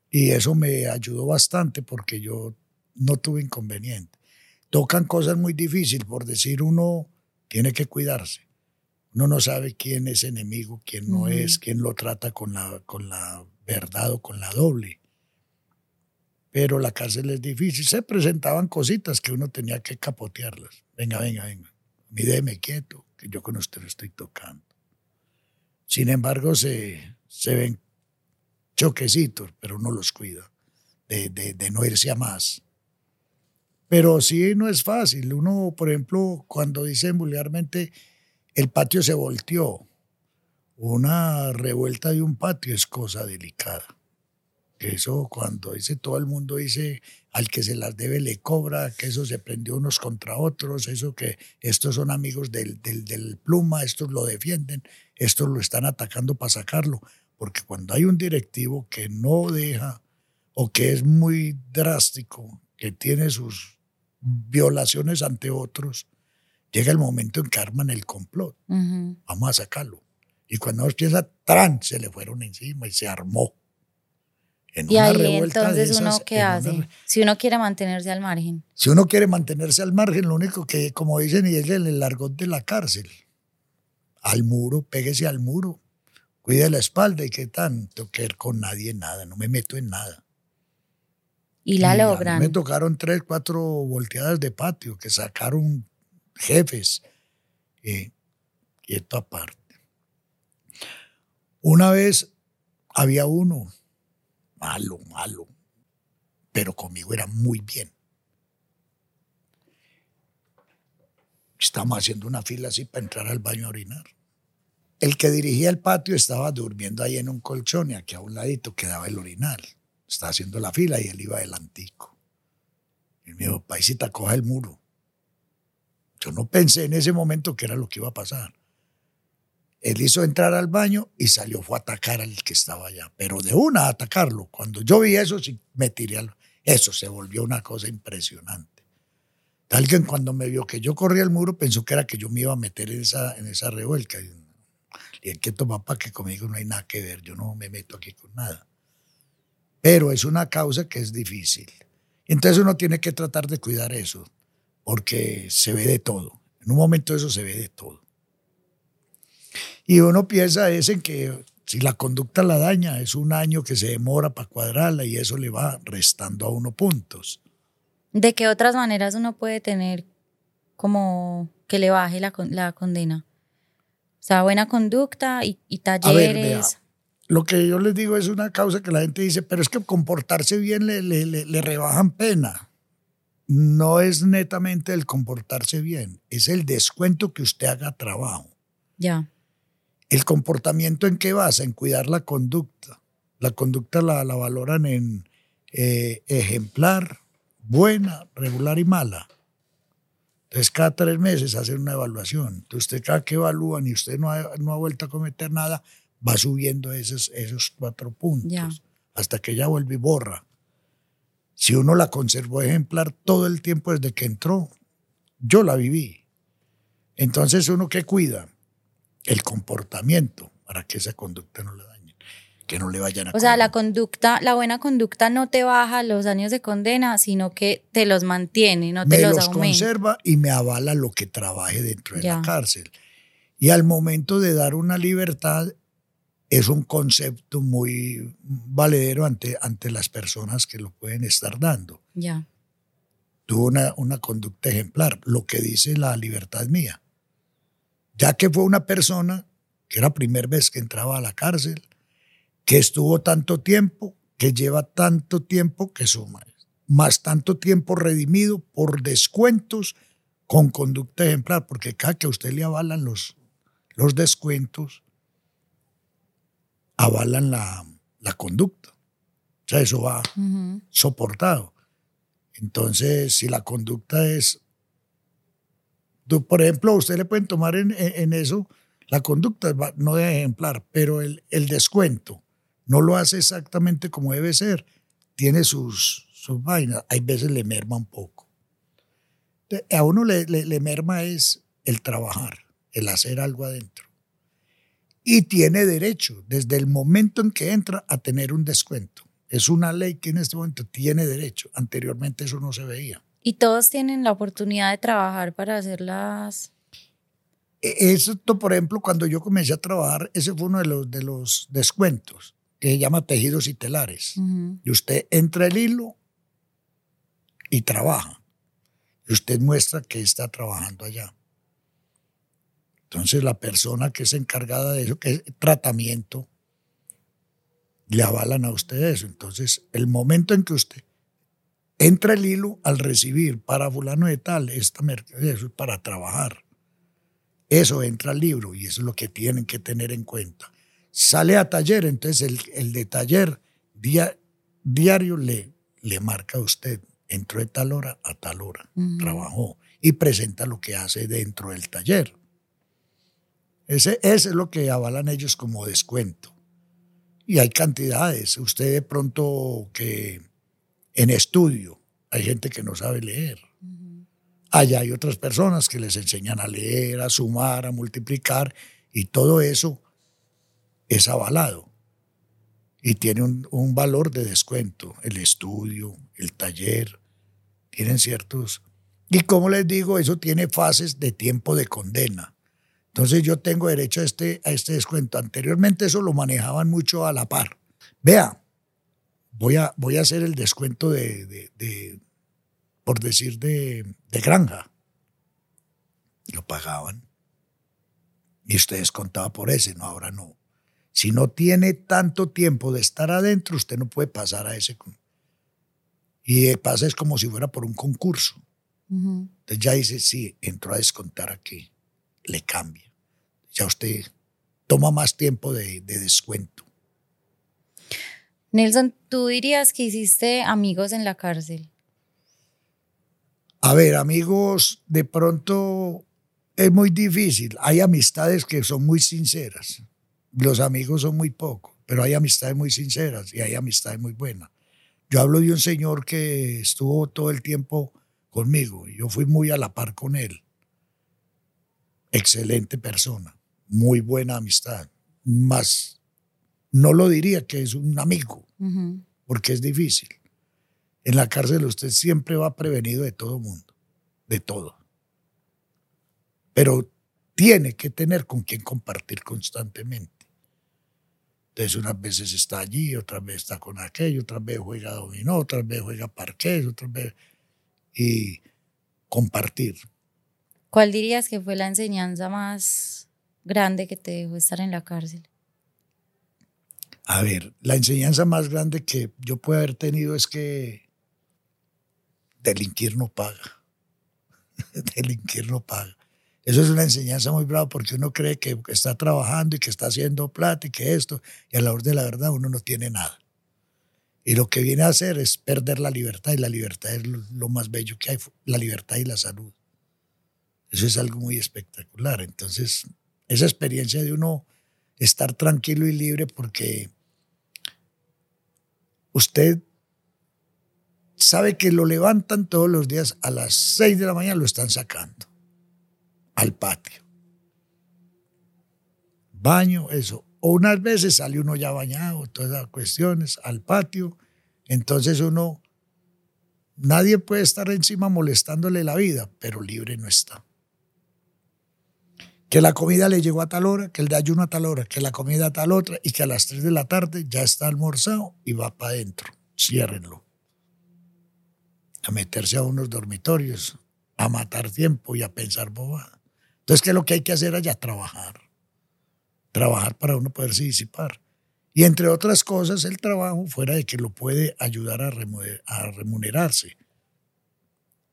Y eso me ayudó bastante porque yo no tuve inconveniente. Tocan cosas muy difíciles, por decir uno tiene que cuidarse. Uno no sabe quién es enemigo, quién no es, quién lo trata con la, con la verdad o con la doble pero la cárcel es difícil. Se presentaban cositas que uno tenía que capotearlas. Venga, venga, venga. Mídeme quieto, que yo con usted lo estoy tocando. Sin embargo, se, se ven choquecitos, pero uno los cuida, de, de, no irse a más. Pero sí no es fácil. Uno, por ejemplo, cuando dicen vulgarmente, el patio se volteó. Una revuelta de un patio es cosa delicada eso cuando dice todo el mundo dice al que se las debe le cobra, que eso se prendió unos contra otros, eso que estos son amigos del, del, pluma, estos lo defienden, estos lo están atacando para sacarlo, porque cuando hay un directivo que no deja o que es muy drástico, que tiene sus violaciones ante otros, llega el momento en que arman el complot, vamos a sacarlo. Y cuando piensa, ¡tran! se le fueron encima y se armó y ahí entonces uno qué hace, si uno quiere mantenerse al margen. Si uno quiere mantenerse al margen, lo único que, como dicen, y es el largón de la cárcel. Al muro, péguese al muro, cuide la espalda y qué tanto que ir con nadie, nada, no me meto en nada. Y la logran. Me tocaron tres, cuatro volteadas de patio que sacaron jefes. y quieto aparte. Una vez había uno malo, malo, pero conmigo era muy bien. Estábamos haciendo una fila así para entrar al baño a orinar. El que dirigía el patio estaba durmiendo ahí en un colchón y aquí a un ladito quedaba el orinal. Estaba haciendo la fila y él iba adelantico. Y me dijo, paisita, coja el muro. Yo no pensé en ese momento que era lo que iba a pasar. Él hizo entrar al baño y salió, fue a atacar al que estaba allá, pero de una a atacarlo. Cuando yo vi eso, sí, me tiré al... Eso se volvió una cosa impresionante. Tal que cuando me vio que yo corría el muro, pensó que era que yo me iba a meter en esa, en esa revuelca. Y el que papá, que conmigo no hay nada que ver, yo no me meto aquí con nada. Pero es una causa que es difícil. Entonces uno tiene que tratar de cuidar eso, porque se ve de todo. En un momento eso se ve de todo. Y uno piensa es en que si la conducta la daña, es un año que se demora para cuadrarla y eso le va restando a uno puntos. ¿De qué otras maneras uno puede tener como que le baje la, la condena? O sea, buena conducta y, talleres. lo que yo les digo es una causa que la gente dice, pero es que comportarse bien le, le, le rebajan pena. No es netamente el comportarse bien, es el descuento que usted haga trabajo. Ya. El comportamiento en qué basa? En cuidar la conducta. La conducta la, la valoran en eh, ejemplar, buena, regular y mala. Entonces, cada tres meses hacen una evaluación. Entonces, usted cada que evalúan y usted no ha, no ha vuelto a cometer nada, va subiendo esos, esos cuatro puntos hasta que ella vuelve y borra. Si uno la conservó ejemplar todo el tiempo desde que entró, yo la viví. Entonces, uno que cuida el comportamiento para que esa conducta no le dañe, que no le vayan a. O sea, la conducta, la buena conducta no te baja los años de condena, sino que te los mantiene, no te me los, los conserva y me avala lo que trabaje dentro de la cárcel. Y al momento de dar una libertad, es un concepto muy valedero ante, ante las personas que lo pueden estar dando. Ya. Tuvo una, una conducta ejemplar, lo que dice la libertad mía. Ya que fue una persona que era la primera vez que entraba a la cárcel, que estuvo tanto tiempo, que lleva tanto tiempo que suma, más tanto tiempo redimido por descuentos con conducta ejemplar, porque cada que a usted le avalan los, los descuentos, avalan la, la conducta. O sea, eso va soportado. Entonces, si la conducta es, por ejemplo, a usted le pueden tomar en, eso, la conducta no de ejemplar, pero el, descuento no lo hace exactamente como debe ser. Tiene sus, vainas. Hay veces le merma un poco. A uno le, le, le merma es el trabajar, el hacer algo adentro y tiene derecho desde el momento en que entra a tener un descuento. Es una ley que en este momento tiene derecho. Anteriormente eso no se veía. ¿Y todos tienen la oportunidad de trabajar para hacerlas? E, eso, por ejemplo, cuando yo comencé a trabajar, ese fue uno de los, de los descuentos, que se llama tejidos y telares. Y usted entra el hilo y trabaja. Y usted muestra que está trabajando allá. Entonces la persona que es encargada de eso, que es tratamiento, le avalan a usted eso. Entonces el momento en que usted entra el hilo al recibir para fulano de tal, esta mercancía, eso es para trabajar. Eso entra al libro y eso es lo que tienen que tener en cuenta. Sale a taller, entonces el, de taller diario le, le marca a usted, entró de tal hora a tal hora, trabajó y presenta lo que hace dentro del taller. Ese, es lo que avalan ellos como descuento. Y hay cantidades. Usted de pronto que en estudio hay gente que no sabe leer. Allá hay otras personas que les enseñan a leer, a sumar, a multiplicar y todo eso es avalado y tiene un, un, valor de descuento. El estudio, el taller, tienen ciertos... Y como les digo, eso tiene fases de tiempo de condena. Entonces yo tengo derecho a este, a este descuento. Anteriormente eso lo manejaban mucho a la par. Vea, voy a, voy a hacer el descuento de, por decir, de, de granja. Lo pagaban. Y ustedes contaban por ese, no, ahora no. Si no tiene tanto tiempo de estar adentro, usted no puede pasar a ese. Y pasa es como si fuera por un concurso. Entonces ya dice, sí, entró a descontar aquí le cambia. Ya usted toma más tiempo de, descuento. Nelson, ¿tú dirías que hiciste amigos en la cárcel? A ver, amigos, de pronto es muy difícil. Hay amistades que son muy sinceras. Los amigos son muy pocos, pero hay amistades muy sinceras y hay amistades muy buenas. Yo hablo de un señor que estuvo todo el tiempo conmigo yo fui muy a la par con él excelente persona, muy buena amistad. Más, no lo diría que es un amigo, porque es difícil. En la cárcel usted siempre va prevenido de todo mundo, de todo. Pero tiene que tener con quien compartir constantemente. Entonces unas veces está allí, otras veces está con aquello, otras veces juega dominó, otras veces juega parqués, otras veces... Y compartir. ¿Cuál dirías que fue la enseñanza más grande que te dejó estar en la cárcel? A ver, la enseñanza más grande que yo puedo haber tenido es que delinquir no paga. delinquir no paga. Eso es una enseñanza muy brava porque uno cree que está trabajando y que está haciendo plata y que esto, y a la hora de la verdad uno no tiene nada. Y lo que viene a hacer es perder la libertad y la libertad es lo más bello que hay, la libertad y la salud. Eso es algo muy espectacular. Entonces, esa experiencia de uno estar tranquilo y libre porque usted sabe que lo levantan todos los días a las 6 de la mañana, lo están sacando al patio. Baño, eso. O unas veces sale uno ya bañado, todas las cuestiones, al patio. Entonces uno, nadie puede estar encima molestándole la vida, pero libre no está. Que la comida le llegó a tal hora, que el de ayuno a tal hora, que la comida a tal otra y que a las 3 de la tarde ya está almorzado y va para adentro. Ciérrenlo. A meterse a unos dormitorios, a matar tiempo y a pensar bobada. Entonces, ¿qué es lo que hay que hacer allá? Trabajar. Trabajar para uno poderse disipar. Y entre otras cosas, el trabajo, fuera de que lo puede ayudar a, remunerarse.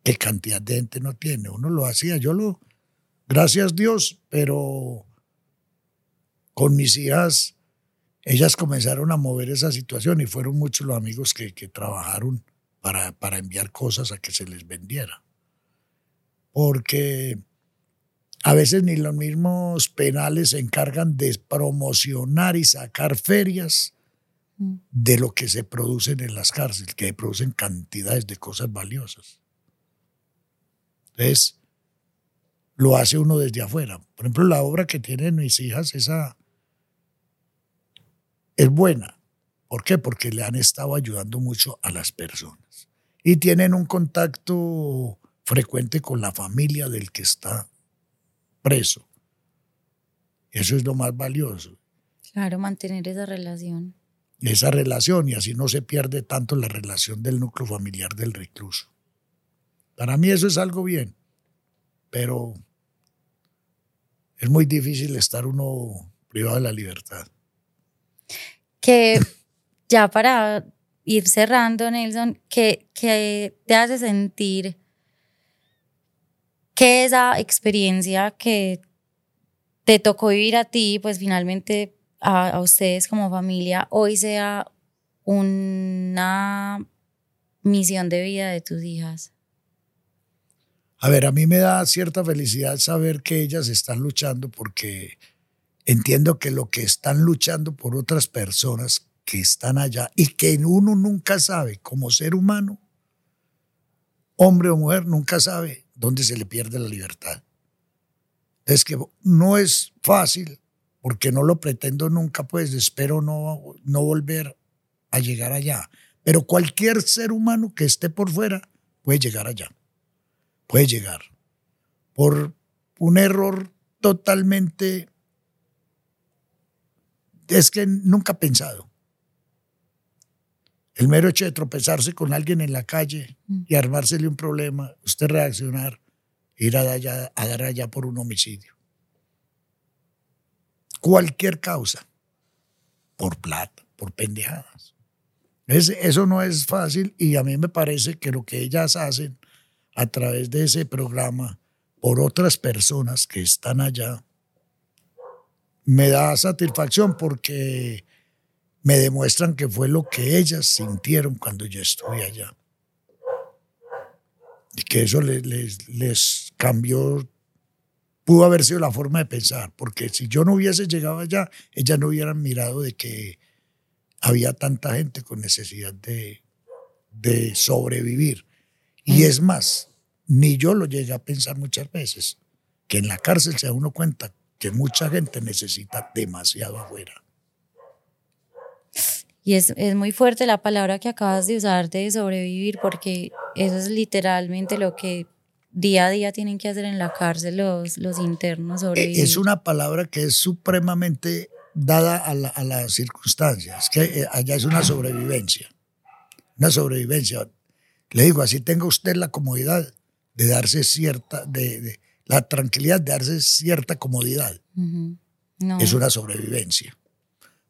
¿Qué cantidad de gente no tiene? Uno lo hacía, yo lo, gracias Dios, pero con mis hijas, ellas comenzaron a mover esa situación y fueron muchos los amigos que, trabajaron para, para enviar cosas a que se les vendiera. Porque a veces ni los mismos penales se encargan de promocionar y sacar ferias mm. de lo que se producen en las cárceles, que producen cantidades de cosas valiosas. Entonces, lo hace uno desde afuera. Por ejemplo, la obra que tienen mis hijas, esa es buena. ¿Por qué? Porque le han estado ayudando mucho a las personas. Y tienen un contacto frecuente con la familia del que está preso. Eso es lo más valioso. Claro, mantener esa relación. Esa relación y así no se pierde tanto la relación del núcleo familiar del recluso. Para mí eso es algo bien, pero es muy difícil estar uno privado de la libertad. Que ya para ir cerrando, Nelson, que, te hace sentir que esa experiencia que te tocó vivir a ti, pues finalmente a, ustedes como familia, hoy sea una misión de vida de tus hijas? A ver, a mí me da cierta felicidad saber que ellas están luchando porque entiendo que lo que están luchando por otras personas que están allá y que uno nunca sabe como ser humano, hombre o mujer, nunca sabe donde se le pierde la libertad. Es que no es fácil, porque no lo pretendo nunca, pues espero no, no volver a llegar allá. Pero cualquier ser humano que esté por fuera puede llegar allá. Puede llegar. Por un error totalmente... Es que nunca pensado. El mero hecho de tropezarse con alguien en la calle mm. y armársele un problema, usted reaccionar, ir a, a dar allá por un homicidio. Cualquier causa, por plata, por pendejadas. eso no es fácil y a mí me parece que lo que ellas hacen a través de ese programa por otras personas que están allá, me da satisfacción porque me demuestran que fue lo que ellas sintieron cuando yo estuve allá. Y que eso les, les, cambió, pudo haber sido la forma de pensar, porque si yo no hubiese llegado allá, ellas no hubieran mirado de que había tanta gente con necesidad de, de sobrevivir. Y es más, ni yo lo llegué a pensar muchas veces, que en la cárcel se da uno cuenta que mucha gente necesita demasiado afuera. Y es, es, muy fuerte la palabra que acabas de usar de sobrevivir, porque eso es literalmente lo que día a día tienen que hacer en la cárcel los, los internos. E, sobrevivir. Es una palabra que es supremamente dada a, la, a las circunstancias, que eh, allá es una sobrevivencia. Una sobrevivencia. Le digo, así tenga usted la comodidad de darse cierta, de, la tranquilidad de darse cierta comodidad. Es una sobrevivencia.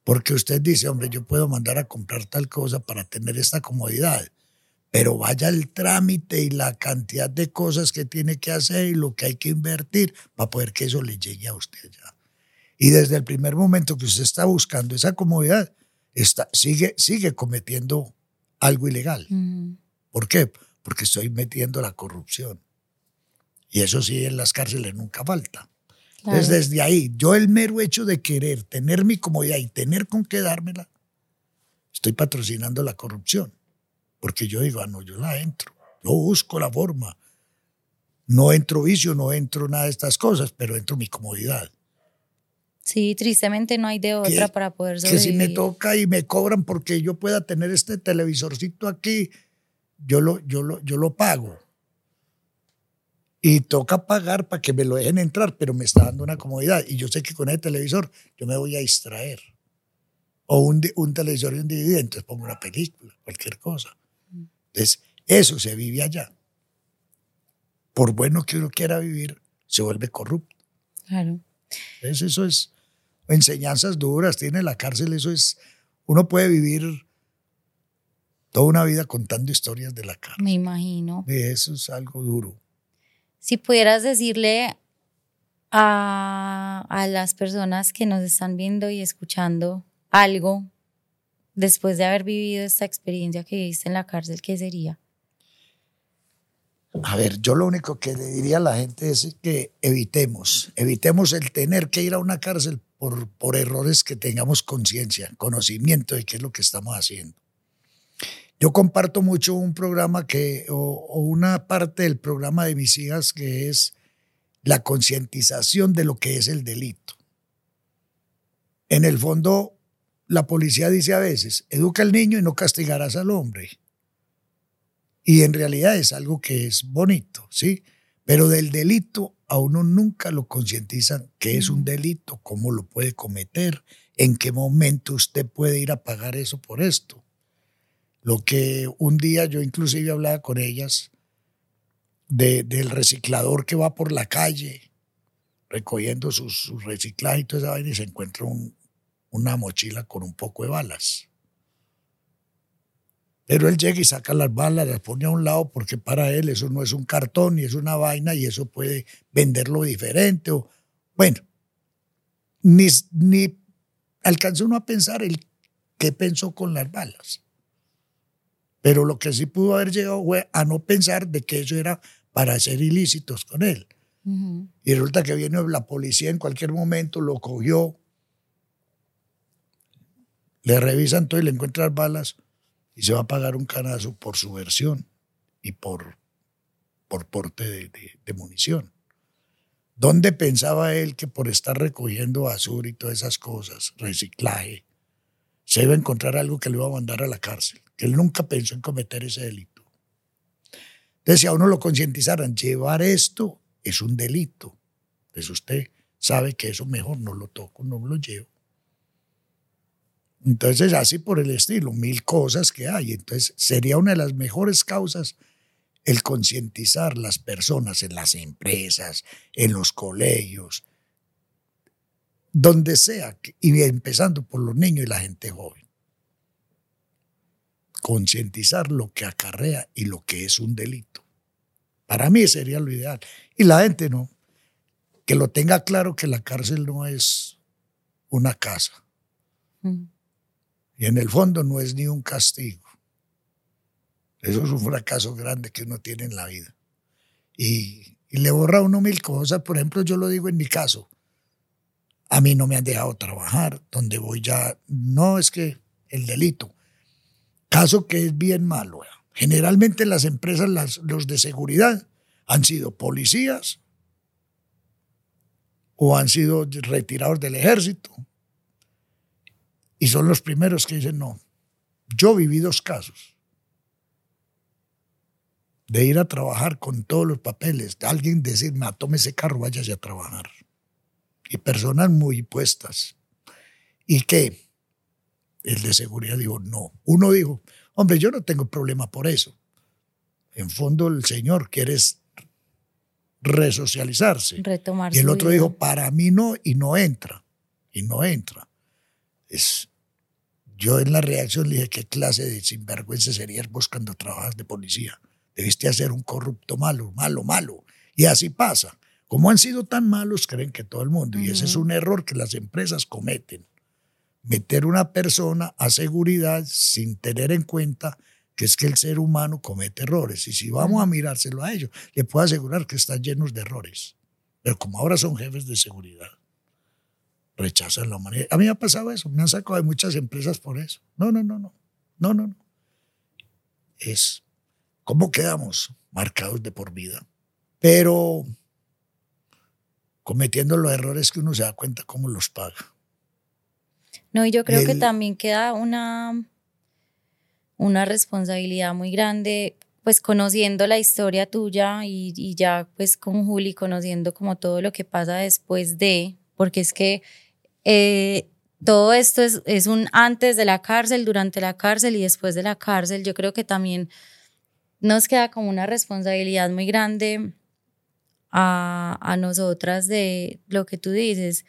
Porque usted dice, hombre, yo puedo mandar a comprar tal cosa para tener esta comodidad, pero vaya el trámite y la cantidad de cosas que tiene que hacer y lo que hay que invertir para poder que eso le llegue a usted ya. Y desde el primer momento que usted está buscando esa comodidad, está, sigue, sigue cometiendo algo ilegal. ¿Por qué? Porque estoy metiendo la corrupción. Y eso sí, en las cárceles nunca falta. Entonces, desde ahí, yo el mero hecho de querer tener mi comodidad y tener con qué dármela, estoy patrocinando la corrupción. Porque yo digo, ah, no, yo la entro. Yo busco la forma. No entro vicio, no entro nada de estas cosas, pero entro mi comodidad. Sí, tristemente no hay de otra para poder sobrevivir. Que si me toca y me cobran porque yo pueda tener este televisorcito aquí, yo lo, yo lo, yo lo pago y toca pagar para que me lo dejen entrar, pero me está dando una comodidad. Y yo sé que con el televisor yo me voy a distraer. O un, un televisor y un DVD, entonces pongo una película, cualquier cosa. Entonces, eso se vive allá. Por bueno que uno quiera vivir, se vuelve corrupto. Claro. Entonces, eso es enseñanzas duras, tiene la cárcel, eso es, uno puede vivir toda una vida contando historias de la cárcel. Me imagino. Eso es algo duro si pudieras decirle a, a, las personas que nos están viendo y escuchando algo después de haber vivido esta experiencia que viviste en la cárcel, ¿qué sería? A ver, yo lo único que le diría a la gente es que evitemos, evitemos el tener que ir a una cárcel por, por errores que tengamos conciencia, conocimiento de qué es lo que estamos haciendo. Yo comparto mucho un programa que, o, una parte del programa de mis hijas que es la concientización de lo que es el delito. En el fondo, la policía dice a veces, educa al niño y no castigarás al hombre. Y en realidad es algo que es bonito, ¿sí? Pero del delito a uno nunca lo concientizan que es un delito, cómo lo puede cometer, en qué momento usted puede ir a pagar eso por esto. Lo que un día yo inclusive hablaba con ellas del reciclador que va por la calle recogiendo sus, reciclajes y toda esa vaina y se encuentra una mochila con un poco de balas. Pero él llega y saca las balas, las pone a un lado porque para él eso no es un cartón y es una vaina y eso puede venderlo diferente. O, bueno, ni, ni alcanzó uno a pensar el qué pensó con las balas. Pero lo que sí pudo haber llegado fue a no pensar de que eso era para hacer ilícitos con él. Y resulta que viene la policía en cualquier momento, lo cogió, le revisan todo y le encuentran balas y se va a pagar un canazo por su versión y por, por porte de, de munición. ¿Dónde pensaba él que por estar recogiendo basura y todas esas cosas, reciclaje, se iba a encontrar algo que le iba a mandar a la cárcel? Él nunca pensó en cometer ese delito. Entonces, si a uno lo concientizaran, llevar esto es un delito. Entonces usted sabe que eso mejor no lo toco, no lo llevo. Entonces, así por el estilo, mil cosas que hay. Entonces, sería una de las mejores causas el concientizar las personas en las empresas, en los colegios, donde sea, y empezando por los niños y la gente joven concientizar lo que acarrea y lo que es un delito. Para mí sería lo ideal. Y la gente no. Que lo tenga claro que la cárcel no es una casa. Mm. Y en el fondo no es ni un castigo. Eso es un fracaso grande que uno tiene en la vida. Y, y le borra a uno mil cosas. Por ejemplo, yo lo digo en mi caso. A mí no me han dejado trabajar. Donde voy ya, no es que el delito, Caso que es bien malo. Generalmente las empresas, los de seguridad, han sido policías o han sido retirados del ejército. Y son los primeros que dicen, no, yo viví dos casos de ir a trabajar con todos los papeles, de alguien decir, no, tome ese carro, váyase a trabajar. Y personas muy puestas. ¿Y qué? El de seguridad dijo, no. Uno dijo, hombre, yo no tengo problema por eso. En fondo el Señor quiere resocializarse. Retomar y el otro dijo, para mí no, y no entra. Y no entra. Es, yo en la reacción le dije, ¿qué clase de sinvergüenza serías vos cuando trabajas de policía? Debiste ser un corrupto malo, malo, malo. Y así pasa. Como han sido tan malos, creen que todo el mundo. Y ese es un error que las empresas cometen. Meter una persona a seguridad sin tener en cuenta que es que el ser humano comete errores. Y si vamos a mirárselo a ellos, le puedo asegurar que están llenos de errores. Pero como ahora son jefes de seguridad, rechazan la humanidad. A mí me ha pasado eso, me han sacado de muchas empresas por eso. No, no, no, no, no, no, no. Es, ¿cómo quedamos? Marcados de por vida. Pero cometiendo los errores que uno se da cuenta cómo los paga. No, y yo creo que también queda una, una responsabilidad muy grande, pues conociendo la historia tuya y, y ya pues con Juli, conociendo como todo lo que pasa después de, porque es que eh, todo esto es, es, un antes de la cárcel, durante la cárcel y después de la cárcel. Yo creo que también nos queda como una responsabilidad muy grande a, a nosotras de lo que tú dices,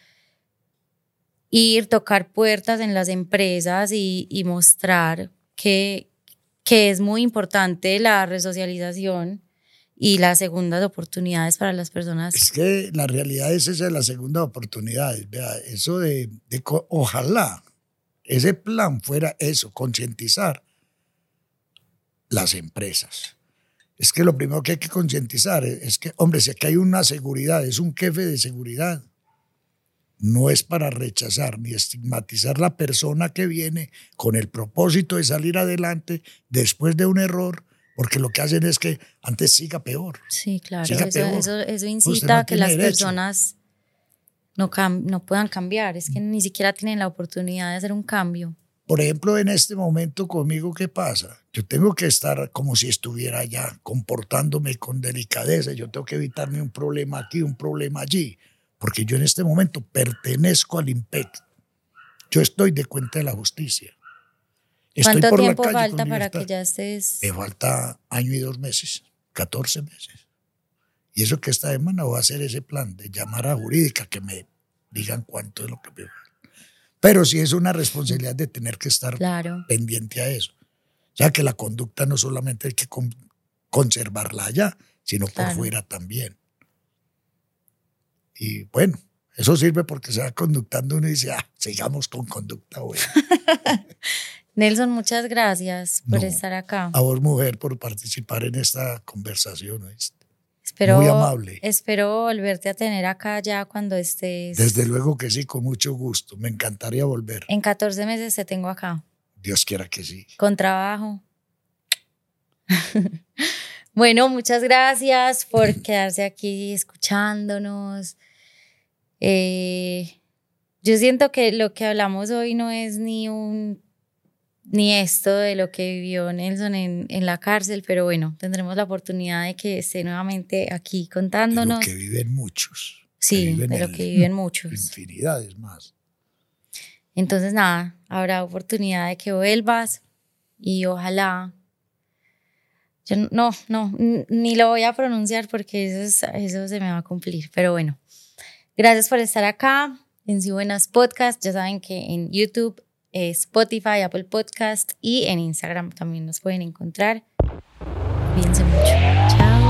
ir, tocar puertas en las empresas y, y mostrar que, que es muy importante la resocialización y las segundas oportunidades para las personas. Es que la realidad es esa de las segundas oportunidades. Vea, eso de, ojalá ese plan fuera eso, concientizar las empresas. Es que lo primero que hay que concientizar es que, hombre, si aquí hay una seguridad, es un jefe de seguridad, no es para rechazar ni estigmatizar la persona que viene con el propósito de salir adelante después de un error porque lo que hacen es que antes siga peor. Sí, claro, eso, eso, incita a que las personas no, no puedan cambiar, es que ni siquiera tienen la oportunidad de hacer un cambio. Por ejemplo, en este momento conmigo, ¿qué pasa? Yo tengo que estar como si estuviera allá, comportándome con delicadeza. Yo tengo que evitarme un problema aquí, un problema allí, porque yo en este momento pertenezco al IMPEC. Yo estoy de cuenta de la justicia. ¿Cuánto tiempo falta para que ya estés? Me falta año y dos meses, 14 meses. Y eso que esta semana voy a hacer ese plan de llamar a jurídica que me digan cuánto es lo que me Pero sí es una responsabilidad de tener que estar pendiente a eso. O sea que la conducta no solamente hay que conservarla allá, sino por fuera también. Y bueno, eso sirve porque se va conductando uno y dice, ah, sigamos con conducta buena. Nelson, muchas gracias por estar acá. A vos, mujer, por participar en esta conversación. Espero, Muy amable. Espero volverte a tener acá ya cuando estés. Desde luego que sí, con mucho gusto. Me encantaría volver. En 14 meses te tengo acá. Dios quiera que sí. Con trabajo. bueno, muchas gracias por quedarse aquí escuchándonos. Eh, yo siento que lo que hablamos hoy no es ni un ni esto de lo que vivió Nelson en, en, la cárcel, pero bueno, tendremos la oportunidad de que esté nuevamente aquí contándonos. De lo que viven muchos. Sí, de lo que viven muchos. Infinidades más. Entonces, nada, habrá oportunidad de que vuelvas y ojalá. Yo no, no, ni lo voy a pronunciar porque eso, eso se me va a cumplir, pero bueno. Gracias por estar acá en Si Buenas Podcast. Ya saben que en YouTube Spotify, Apple Podcast y en Instagram también nos pueden encontrar. Cuídense mucho. Chao.